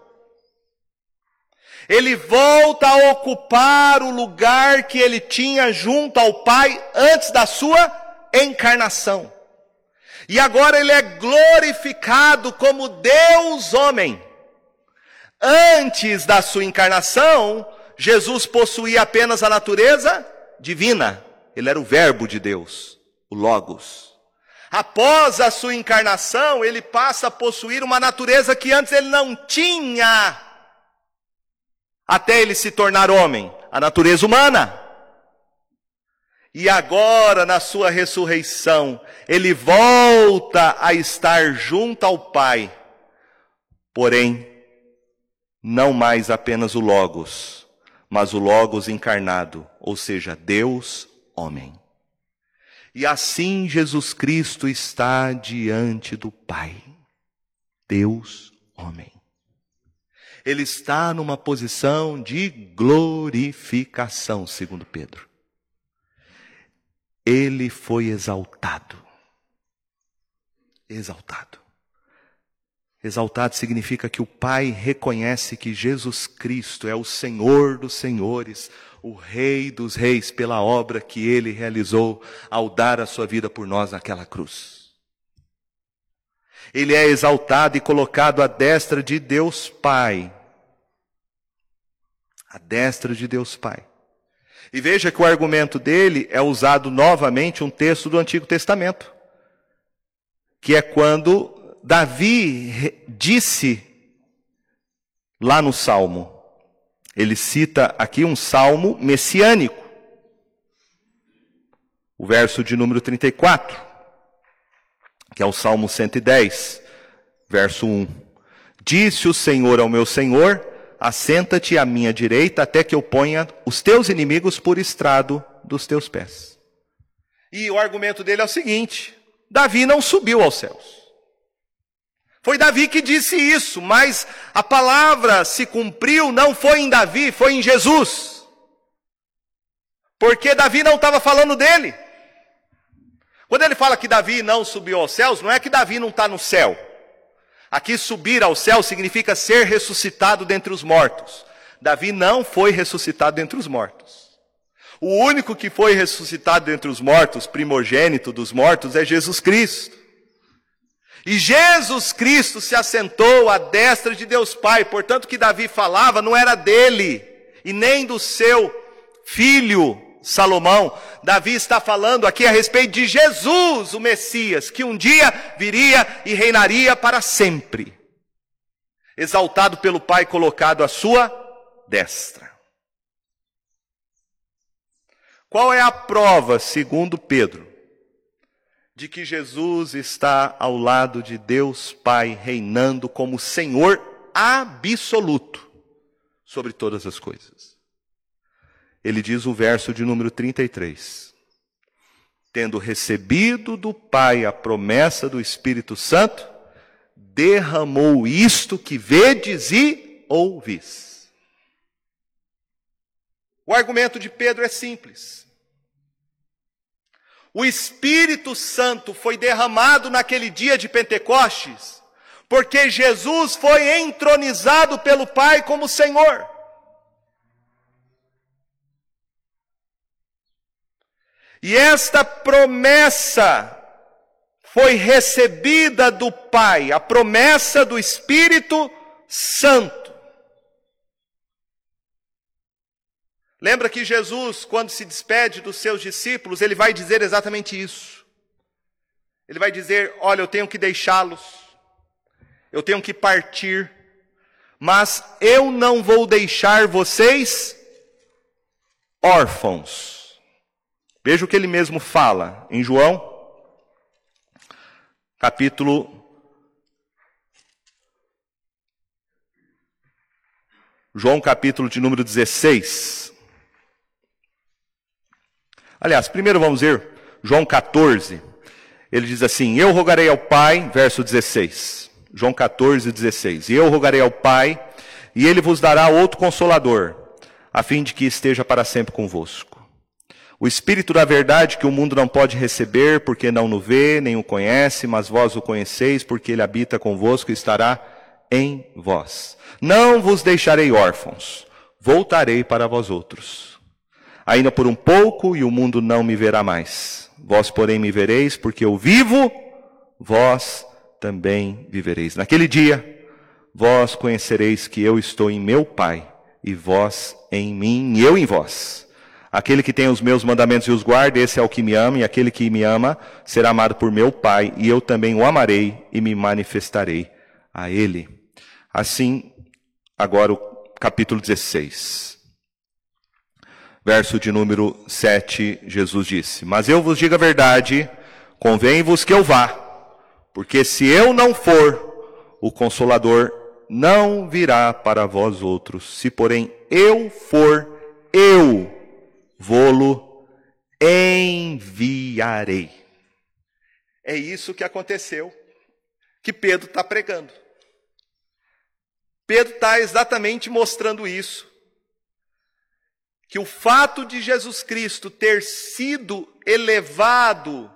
A: Ele volta a ocupar o lugar que ele tinha junto ao Pai antes da sua encarnação. E agora ele é glorificado como Deus homem. Antes da sua encarnação, Jesus possuía apenas a natureza divina. Ele era o Verbo de Deus, o Logos. Após a sua encarnação, ele passa a possuir uma natureza que antes ele não tinha. Até ele se tornar homem, a natureza humana. E agora, na sua ressurreição, ele volta a estar junto ao Pai. Porém, não mais apenas o Logos, mas o Logos encarnado, ou seja, Deus homem. E assim Jesus Cristo está diante do Pai, Deus homem. Ele está numa posição de glorificação, segundo Pedro. Ele foi exaltado. Exaltado. Exaltado significa que o Pai reconhece que Jesus Cristo é o Senhor dos Senhores, o Rei dos Reis, pela obra que ele realizou ao dar a sua vida por nós naquela cruz. Ele é exaltado e colocado à destra de Deus Pai. À destra de Deus Pai. E veja que o argumento dele é usado novamente um texto do Antigo Testamento, que é quando Davi disse lá no Salmo. Ele cita aqui um salmo messiânico. O verso de número 34, que é o Salmo 110, verso 1. Disse o Senhor ao meu Senhor: Assenta-te à minha direita, até que eu ponha os teus inimigos por estrado dos teus pés. E o argumento dele é o seguinte: Davi não subiu aos céus. Foi Davi que disse isso, mas a palavra se cumpriu não foi em Davi, foi em Jesus. Porque Davi não estava falando dele. Quando ele fala que Davi não subiu aos céus, não é que Davi não está no céu. Aqui subir ao céu significa ser ressuscitado dentre os mortos. Davi não foi ressuscitado dentre os mortos. O único que foi ressuscitado dentre os mortos, primogênito dos mortos, é Jesus Cristo. E Jesus Cristo se assentou à destra de Deus Pai, portanto, que Davi falava não era dele e nem do seu filho Salomão. Davi está falando aqui a respeito de Jesus, o Messias, que um dia viria e reinaria para sempre, exaltado pelo Pai, colocado à sua destra. Qual é a prova, segundo Pedro, de que Jesus está ao lado de Deus Pai, reinando como Senhor absoluto sobre todas as coisas. Ele diz o verso de número 33. Tendo recebido do Pai a promessa do Espírito Santo, derramou isto que vedes e ouvis. O argumento de Pedro é simples. O Espírito Santo foi derramado naquele dia de Pentecostes, porque Jesus foi entronizado pelo Pai como Senhor. E esta promessa foi recebida do Pai, a promessa do Espírito Santo. Lembra que Jesus, quando se despede dos seus discípulos, ele vai dizer exatamente isso. Ele vai dizer: Olha, eu tenho que deixá-los, eu tenho que partir, mas eu não vou deixar vocês órfãos. Veja o que ele mesmo fala em João, capítulo. João, capítulo de número 16. Aliás, primeiro vamos ver João 14. Ele diz assim: Eu rogarei ao Pai, verso 16. João 14, 16. E eu rogarei ao Pai, e ele vos dará outro consolador, a fim de que esteja para sempre convosco o Espírito da verdade que o mundo não pode receber, porque não o vê, nem o conhece, mas vós o conheceis, porque ele habita convosco e estará em vós. Não vos deixarei órfãos, voltarei para vós outros. Ainda por um pouco, e o mundo não me verá mais. Vós, porém, me vereis, porque eu vivo, vós também vivereis. Naquele dia, vós conhecereis que eu estou em meu Pai, e vós em mim, e eu em vós. Aquele que tem os meus mandamentos e os guarda, esse é o que me ama, e aquele que me ama será amado por meu Pai, e eu também o amarei e me manifestarei a ele. Assim, agora o capítulo 16. Verso de número 7, Jesus disse: Mas eu vos digo a verdade, convém-vos que eu vá, porque se eu não for, o consolador não virá para vós outros. Se, porém, eu for, eu vô-lo enviarei. É isso que aconteceu, que Pedro está pregando. Pedro está exatamente mostrando isso. Que o fato de Jesus Cristo ter sido elevado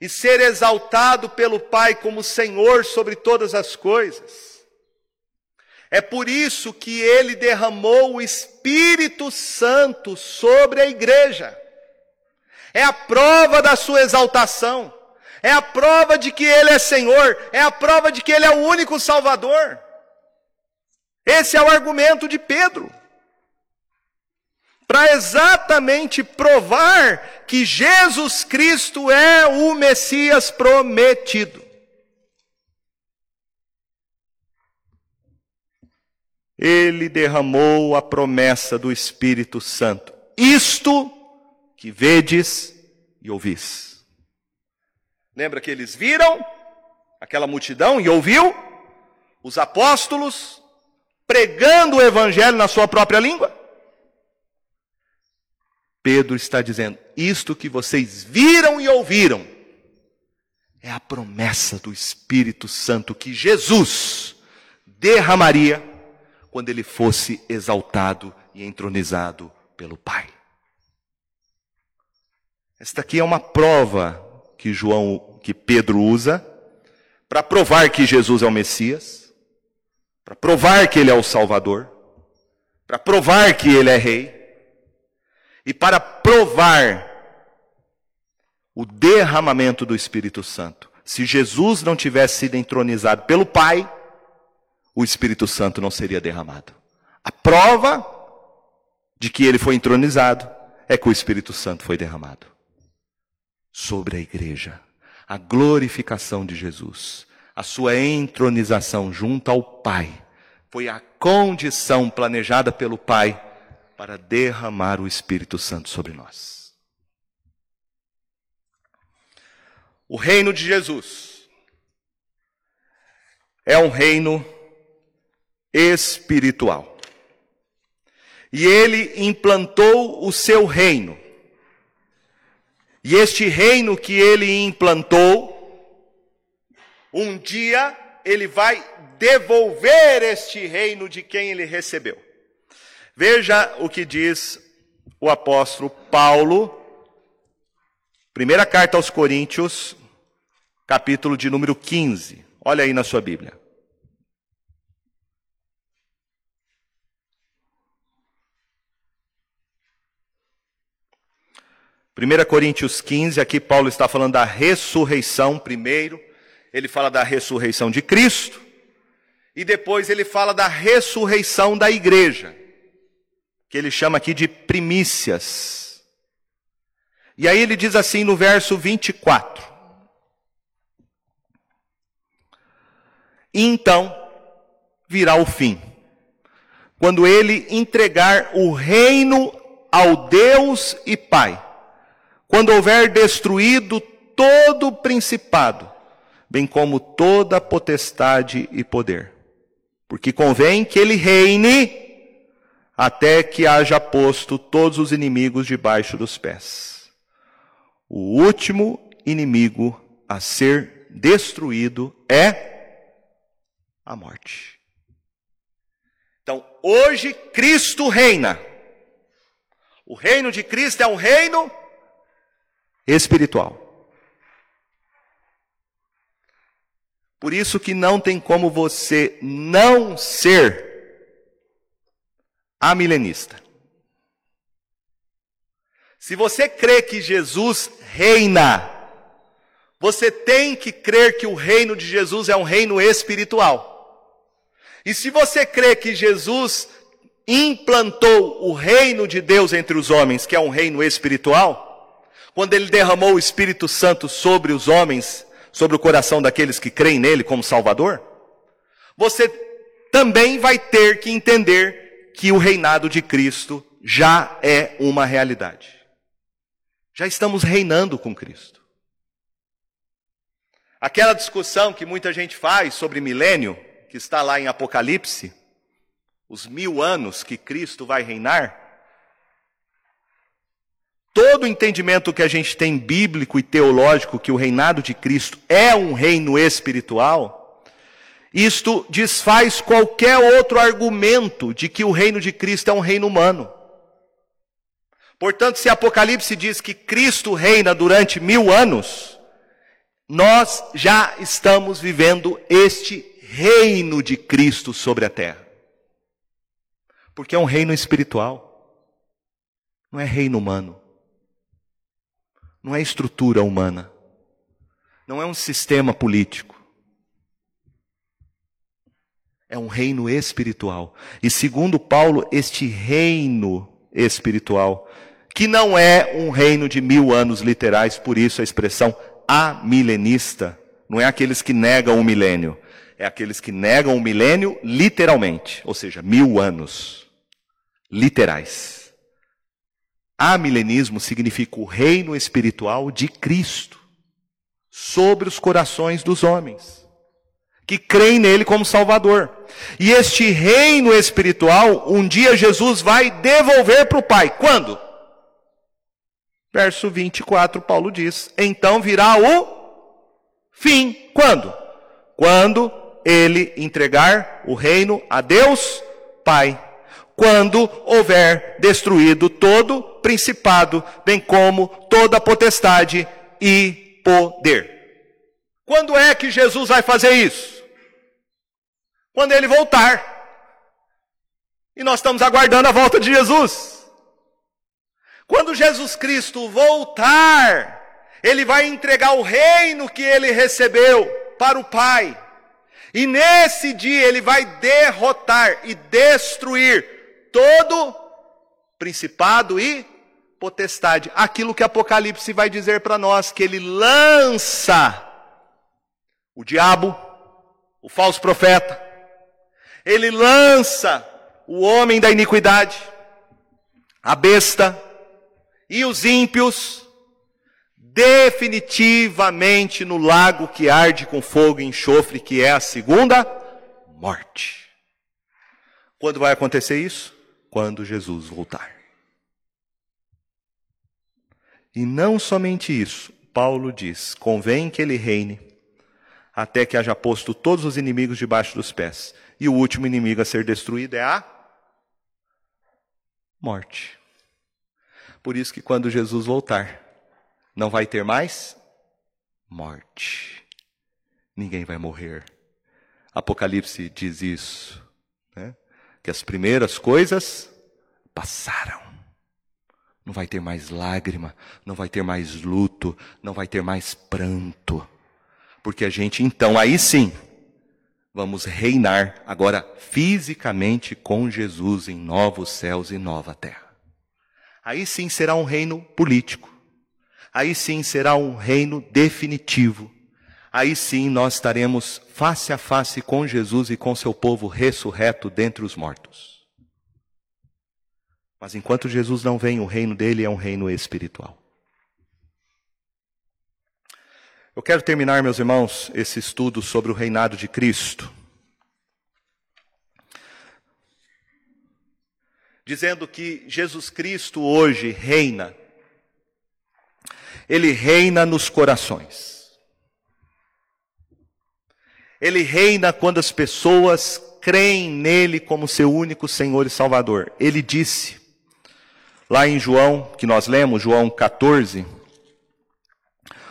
A: e ser exaltado pelo Pai como Senhor sobre todas as coisas, é por isso que ele derramou o Espírito Santo sobre a igreja. É a prova da sua exaltação. É a prova de que ele é Senhor. É a prova de que ele é o único Salvador. Esse é o argumento de Pedro. Para exatamente provar que Jesus Cristo é o Messias prometido. Ele derramou a promessa do Espírito Santo. Isto que vedes e ouvis. Lembra que eles viram aquela multidão e ouviu os apóstolos pregando o evangelho na sua própria língua? Pedro está dizendo: isto que vocês viram e ouviram é a promessa do Espírito Santo que Jesus derramaria quando ele fosse exaltado e entronizado pelo Pai. Esta aqui é uma prova que João, que Pedro usa para provar que Jesus é o Messias, para provar que ele é o Salvador, para provar que ele é rei e para provar o derramamento do Espírito Santo. Se Jesus não tivesse sido entronizado pelo Pai, o Espírito Santo não seria derramado. A prova de que ele foi entronizado é que o Espírito Santo foi derramado sobre a igreja. A glorificação de Jesus, a sua entronização junto ao Pai, foi a condição planejada pelo Pai para derramar o Espírito Santo sobre nós. O reino de Jesus é um reino espiritual. E ele implantou o seu reino. E este reino que ele implantou, um dia ele vai devolver este reino de quem ele recebeu. Veja o que diz o apóstolo Paulo, primeira carta aos Coríntios, capítulo de número 15. Olha aí na sua Bíblia. 1 Coríntios 15, aqui Paulo está falando da ressurreição primeiro, ele fala da ressurreição de Cristo, e depois ele fala da ressurreição da igreja, que ele chama aqui de primícias. E aí ele diz assim no verso 24: Então virá o fim, quando ele entregar o reino ao Deus e Pai quando houver destruído todo o principado, bem como toda potestade e poder. Porque convém que ele reine até que haja posto todos os inimigos debaixo dos pés. O último inimigo a ser destruído é a morte. Então, hoje Cristo reina. O reino de Cristo é um reino espiritual. Por isso que não tem como você não ser amilenista. Se você crê que Jesus reina, você tem que crer que o reino de Jesus é um reino espiritual. E se você crê que Jesus implantou o reino de Deus entre os homens, que é um reino espiritual, quando ele derramou o Espírito Santo sobre os homens, sobre o coração daqueles que creem nele como Salvador, você também vai ter que entender que o reinado de Cristo já é uma realidade. Já estamos reinando com Cristo. Aquela discussão que muita gente faz sobre milênio, que está lá em Apocalipse, os mil anos que Cristo vai reinar, todo o entendimento que a gente tem bíblico e teológico que o reinado de Cristo é um reino espiritual, isto desfaz qualquer outro argumento de que o reino de Cristo é um reino humano. Portanto, se Apocalipse diz que Cristo reina durante mil anos, nós já estamos vivendo este reino de Cristo sobre a terra. Porque é um reino espiritual, não é reino humano não é estrutura humana, não é um sistema político. É um reino espiritual. E segundo Paulo, este reino espiritual, que não é um reino de mil anos literais, por isso a expressão amilenista, não é aqueles que negam o milênio, é aqueles que negam o milênio literalmente, ou seja, mil anos literais. Amilenismo significa o reino espiritual de Cristo sobre os corações dos homens que creem nele como Salvador. E este reino espiritual, um dia Jesus vai devolver para o Pai. Quando? Verso 24, Paulo diz: Então virá o fim. Quando? Quando ele entregar o reino a Deus Pai quando houver destruído todo principado, bem como toda potestade e poder. Quando é que Jesus vai fazer isso? Quando ele voltar. E nós estamos aguardando a volta de Jesus. Quando Jesus Cristo voltar, ele vai entregar o reino que ele recebeu para o Pai. E nesse dia ele vai derrotar e destruir todo principado e potestade. Aquilo que Apocalipse vai dizer para nós, que ele lança o diabo, o falso profeta, ele lança o homem da iniquidade, a besta e os ímpios definitivamente no lago que arde com fogo e enxofre, que é a segunda morte. Quando vai acontecer isso? quando Jesus voltar. E não somente isso, Paulo diz: convém que ele reine até que haja posto todos os inimigos debaixo dos pés. E o último inimigo a ser destruído é a morte. Por isso que quando Jesus voltar, não vai ter mais morte. Ninguém vai morrer. Apocalipse diz isso, né? que as primeiras coisas passaram. Não vai ter mais lágrima, não vai ter mais luto, não vai ter mais pranto. Porque a gente, então, aí sim, vamos reinar agora fisicamente com Jesus em novos céus e nova terra. Aí sim será um reino político. Aí sim será um reino definitivo. Aí sim nós estaremos face a face com Jesus e com seu povo ressurreto dentre os mortos. Mas enquanto Jesus não vem, o reino dele é um reino espiritual. Eu quero terminar, meus irmãos, esse estudo sobre o reinado de Cristo, dizendo que Jesus Cristo hoje reina. Ele reina nos corações. Ele reina quando as pessoas creem nele como seu único Senhor e Salvador. Ele disse, lá em João, que nós lemos, João 14,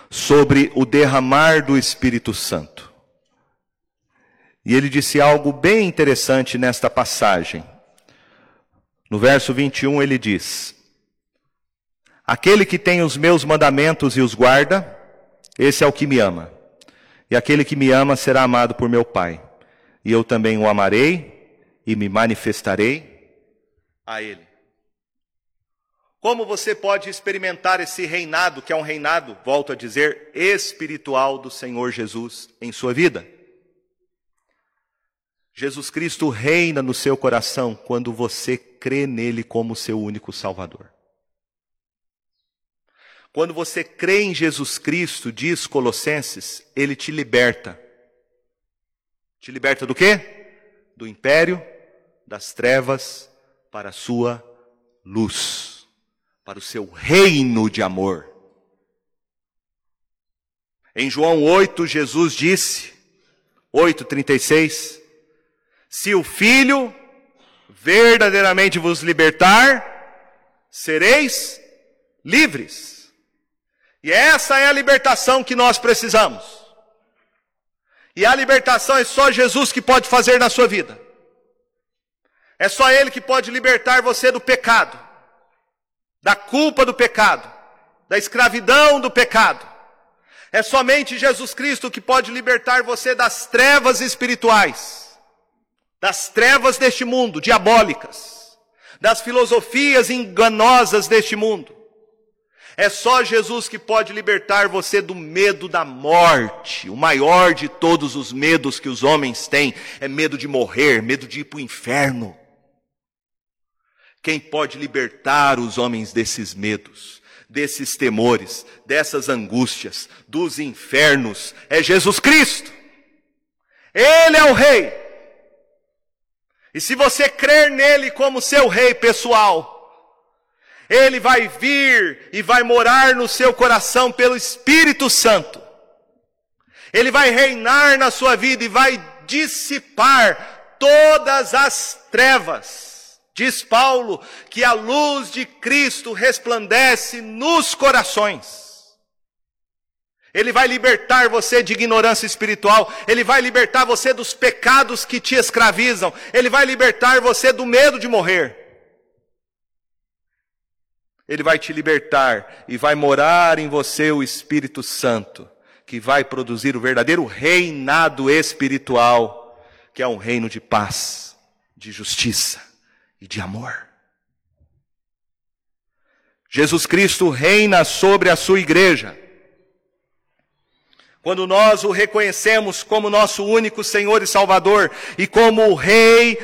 A: sobre o derramar do Espírito Santo. E ele disse algo bem interessante nesta passagem. No verso 21 ele diz: Aquele que tem os meus mandamentos e os guarda, esse é o que me ama. E aquele que me ama será amado por meu Pai. E eu também o amarei e me manifestarei a ele. Como você pode experimentar esse reinado, que é um reinado, volto a dizer, espiritual do Senhor Jesus em sua vida? Jesus Cristo reina no seu coração quando você crê nele como seu único Salvador. Quando você crê em Jesus Cristo, diz Colossenses, ele te liberta. Te liberta do quê? Do império das trevas para a sua luz para o seu reino de amor. Em João 8, Jesus disse, 8,36, se o Filho verdadeiramente vos libertar, sereis livres. E essa é a libertação que nós precisamos. E a libertação é só Jesus que pode fazer na sua vida. É só Ele que pode libertar você do pecado da culpa do pecado, da escravidão do pecado. É somente Jesus Cristo que pode libertar você das trevas espirituais, das trevas deste mundo, diabólicas, das filosofias enganosas deste mundo. É só Jesus que pode libertar você do medo da morte. O maior de todos os medos que os homens têm é medo de morrer, medo de ir para o inferno. Quem pode libertar os homens desses medos, desses temores, dessas angústias, dos infernos, é Jesus Cristo. Ele é o Rei. E se você crer nele como seu Rei pessoal, ele vai vir e vai morar no seu coração pelo Espírito Santo. Ele vai reinar na sua vida e vai dissipar todas as trevas Diz Paulo que a luz de Cristo resplandece nos corações. Ele vai libertar você de ignorância espiritual, ele vai libertar você dos pecados que te escravizam, ele vai libertar você do medo de morrer. Ele vai te libertar e vai morar em você o Espírito Santo, que vai produzir o verdadeiro reinado espiritual, que é um reino de paz, de justiça e de amor. Jesus Cristo reina sobre a sua igreja. Quando nós o reconhecemos como nosso único Senhor e Salvador e como o Rei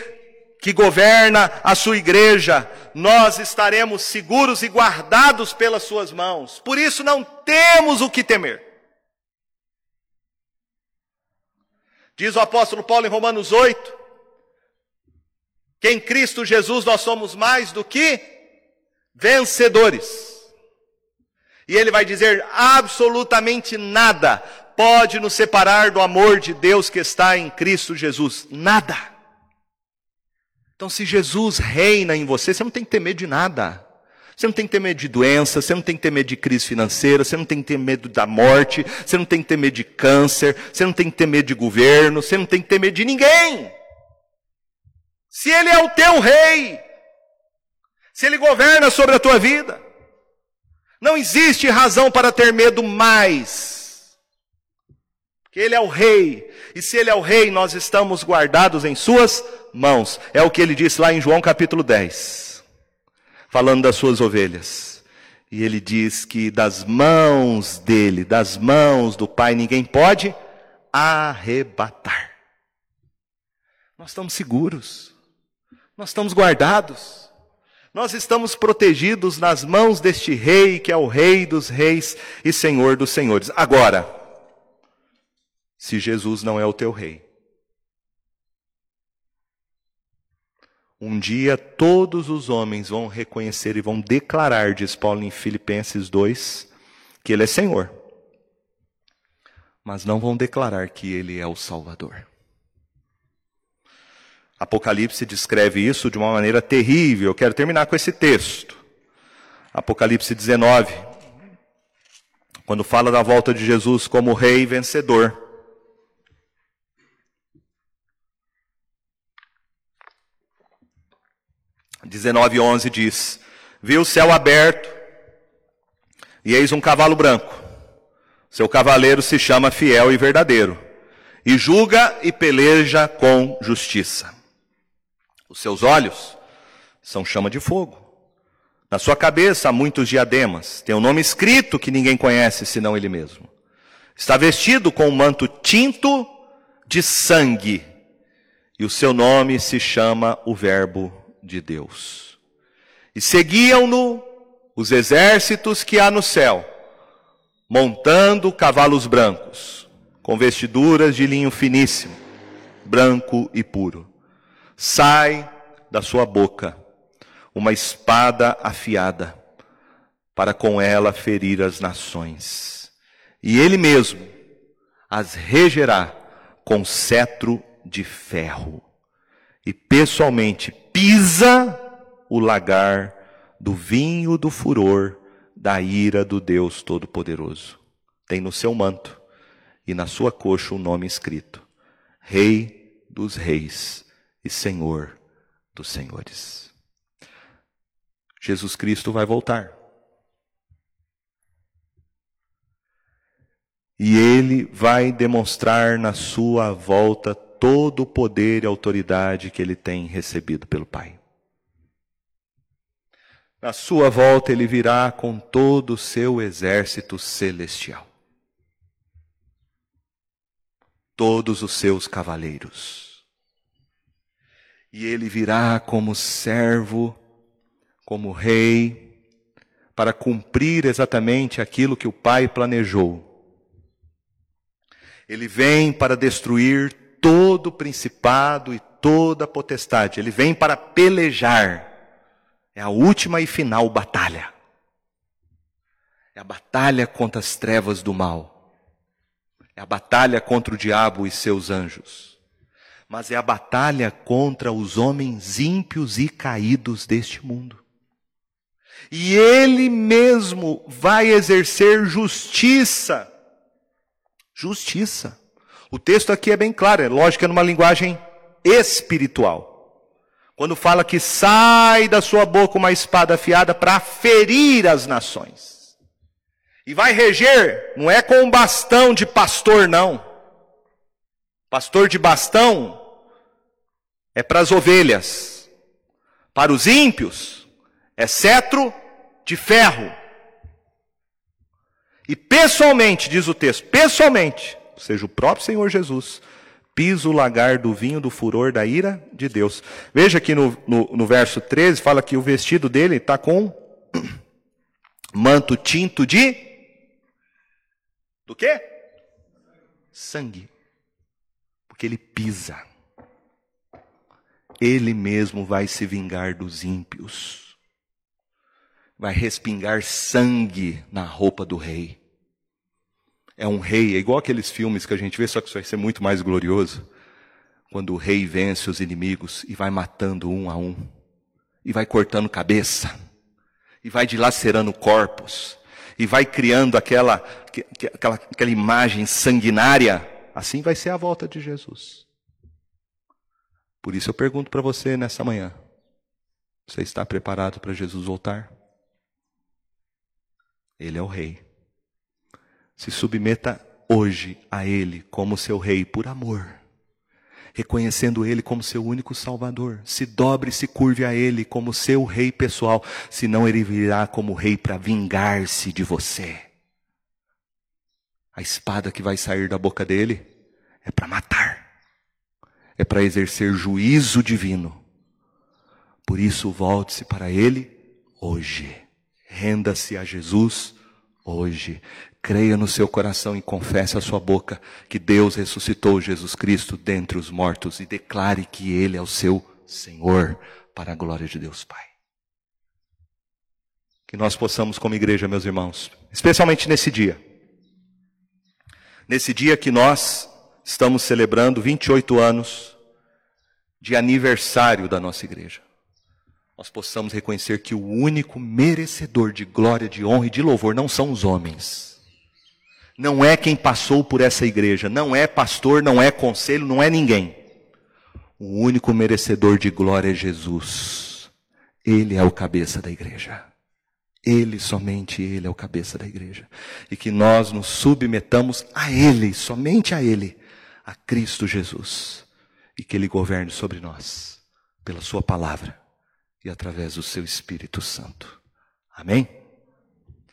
A: que governa a sua igreja, nós estaremos seguros e guardados pelas suas mãos. Por isso não temos o que temer. Diz o apóstolo Paulo em Romanos 8, Que em Cristo Jesus nós somos mais do que vencedores. E ele vai dizer: absolutamente nada pode nos separar do amor de Deus que está em Cristo Jesus. Nada. Então, se Jesus reina em você, você não tem que ter medo de nada. Você não tem que ter medo de doença, você não tem que ter medo de crise financeira, você não tem que ter medo da morte, você não tem que ter medo de câncer, você não tem que ter medo de governo, você não tem que ter medo de ninguém. Se Ele é o teu rei, se Ele governa sobre a tua vida, não existe razão para ter medo mais. Que Ele é o rei, e se Ele é o rei, nós estamos guardados em Suas mãos. É o que Ele disse lá em João capítulo 10 falando das suas ovelhas. E ele diz que das mãos dele, das mãos do Pai, ninguém pode arrebatar. Nós estamos seguros, nós estamos guardados, nós estamos protegidos nas mãos deste Rei, que é o Rei dos Reis e Senhor dos Senhores. Agora, se Jesus não é o teu Rei, Um dia todos os homens vão reconhecer e vão declarar, diz Paulo em Filipenses 2, que Ele é Senhor. Mas não vão declarar que Ele é o Salvador. Apocalipse descreve isso de uma maneira terrível. Eu quero terminar com esse texto. Apocalipse 19, quando fala da volta de Jesus como Rei vencedor. 19:11 diz: Vi o céu aberto e eis um cavalo branco. Seu cavaleiro se chama Fiel e Verdadeiro, e julga e peleja com justiça. Os seus olhos são chama de fogo. Na sua cabeça há muitos diademas. Tem um nome escrito que ninguém conhece senão ele mesmo. Está vestido com um manto tinto de sangue. E o seu nome se chama o Verbo de Deus. E seguiam-no os exércitos que há no céu, montando cavalos brancos, com vestiduras de linho finíssimo, branco e puro. Sai da sua boca uma espada afiada, para com ela ferir as nações. E ele mesmo as regerá com cetro de ferro. E pessoalmente pisa o lagar do vinho do furor da ira do Deus Todo-Poderoso. Tem no seu manto e na sua coxa o um nome escrito: Rei dos Reis e Senhor dos Senhores. Jesus Cristo vai voltar. E ele vai demonstrar na sua volta todo o poder e autoridade que ele tem recebido pelo Pai. Na sua volta ele virá com todo o seu exército celestial. Todos os seus cavaleiros. E ele virá como servo, como rei, para cumprir exatamente aquilo que o Pai planejou. Ele vem para destruir todo principado e toda potestade. Ele vem para pelejar. É a última e final batalha. É a batalha contra as trevas do mal. É a batalha contra o diabo e seus anjos. Mas é a batalha contra os homens ímpios e caídos deste mundo. E ele mesmo vai exercer justiça. Justiça. O texto aqui é bem claro, é lógico, é numa linguagem espiritual. Quando fala que sai da sua boca uma espada afiada para ferir as nações. E vai reger, não é com um bastão de pastor, não. Pastor de bastão é para as ovelhas. Para os ímpios é cetro de ferro. E pessoalmente, diz o texto, pessoalmente, seja, o próprio Senhor Jesus, pisa o lagar do vinho do furor da ira de Deus. Veja que no, no, no verso 13 fala que o vestido dele está com [CLEARS THROAT] manto tinto de. Do quê? Sangue. Porque ele pisa. ele mesmo vai se vingar dos ímpios. Vai respingar sangue na roupa do rei. É um rei, é igual aqueles filmes que a gente vê, só que isso vai ser muito mais glorioso. Quando o rei vence os inimigos e vai matando um a um, e vai cortando cabeça, e vai dilacerando corpos, e vai criando aquela, aquela, aquela imagem sanguinária. Assim vai ser a volta de Jesus. Por isso eu pergunto para você nessa manhã: você está preparado para Jesus voltar? Ele é o Rei. Se submeta hoje a Ele como seu Rei por amor, reconhecendo Ele como seu único Salvador. Se dobre e se curve a Ele como seu Rei pessoal, senão Ele virá como Rei para vingar-se de você. A espada que vai sair da boca dele é para matar é para exercer juízo divino. Por isso, volte-se para Ele hoje. Renda-se a Jesus hoje. Creia no seu coração e confesse a sua boca que Deus ressuscitou Jesus Cristo dentre os mortos e declare que Ele é o seu Senhor, para a glória de Deus Pai. Que nós possamos, como igreja, meus irmãos, especialmente nesse dia, nesse dia que nós estamos celebrando 28 anos de aniversário da nossa igreja. Nós possamos reconhecer que o único merecedor de glória, de honra e de louvor não são os homens. Não é quem passou por essa igreja, não é pastor, não é conselho, não é ninguém. O único merecedor de glória é Jesus. Ele é o cabeça da igreja. Ele, somente Ele é o cabeça da igreja. E que nós nos submetamos a Ele, somente a Ele a Cristo Jesus e que Ele governe sobre nós pela Sua palavra e através do Seu Espírito Santo. Amém?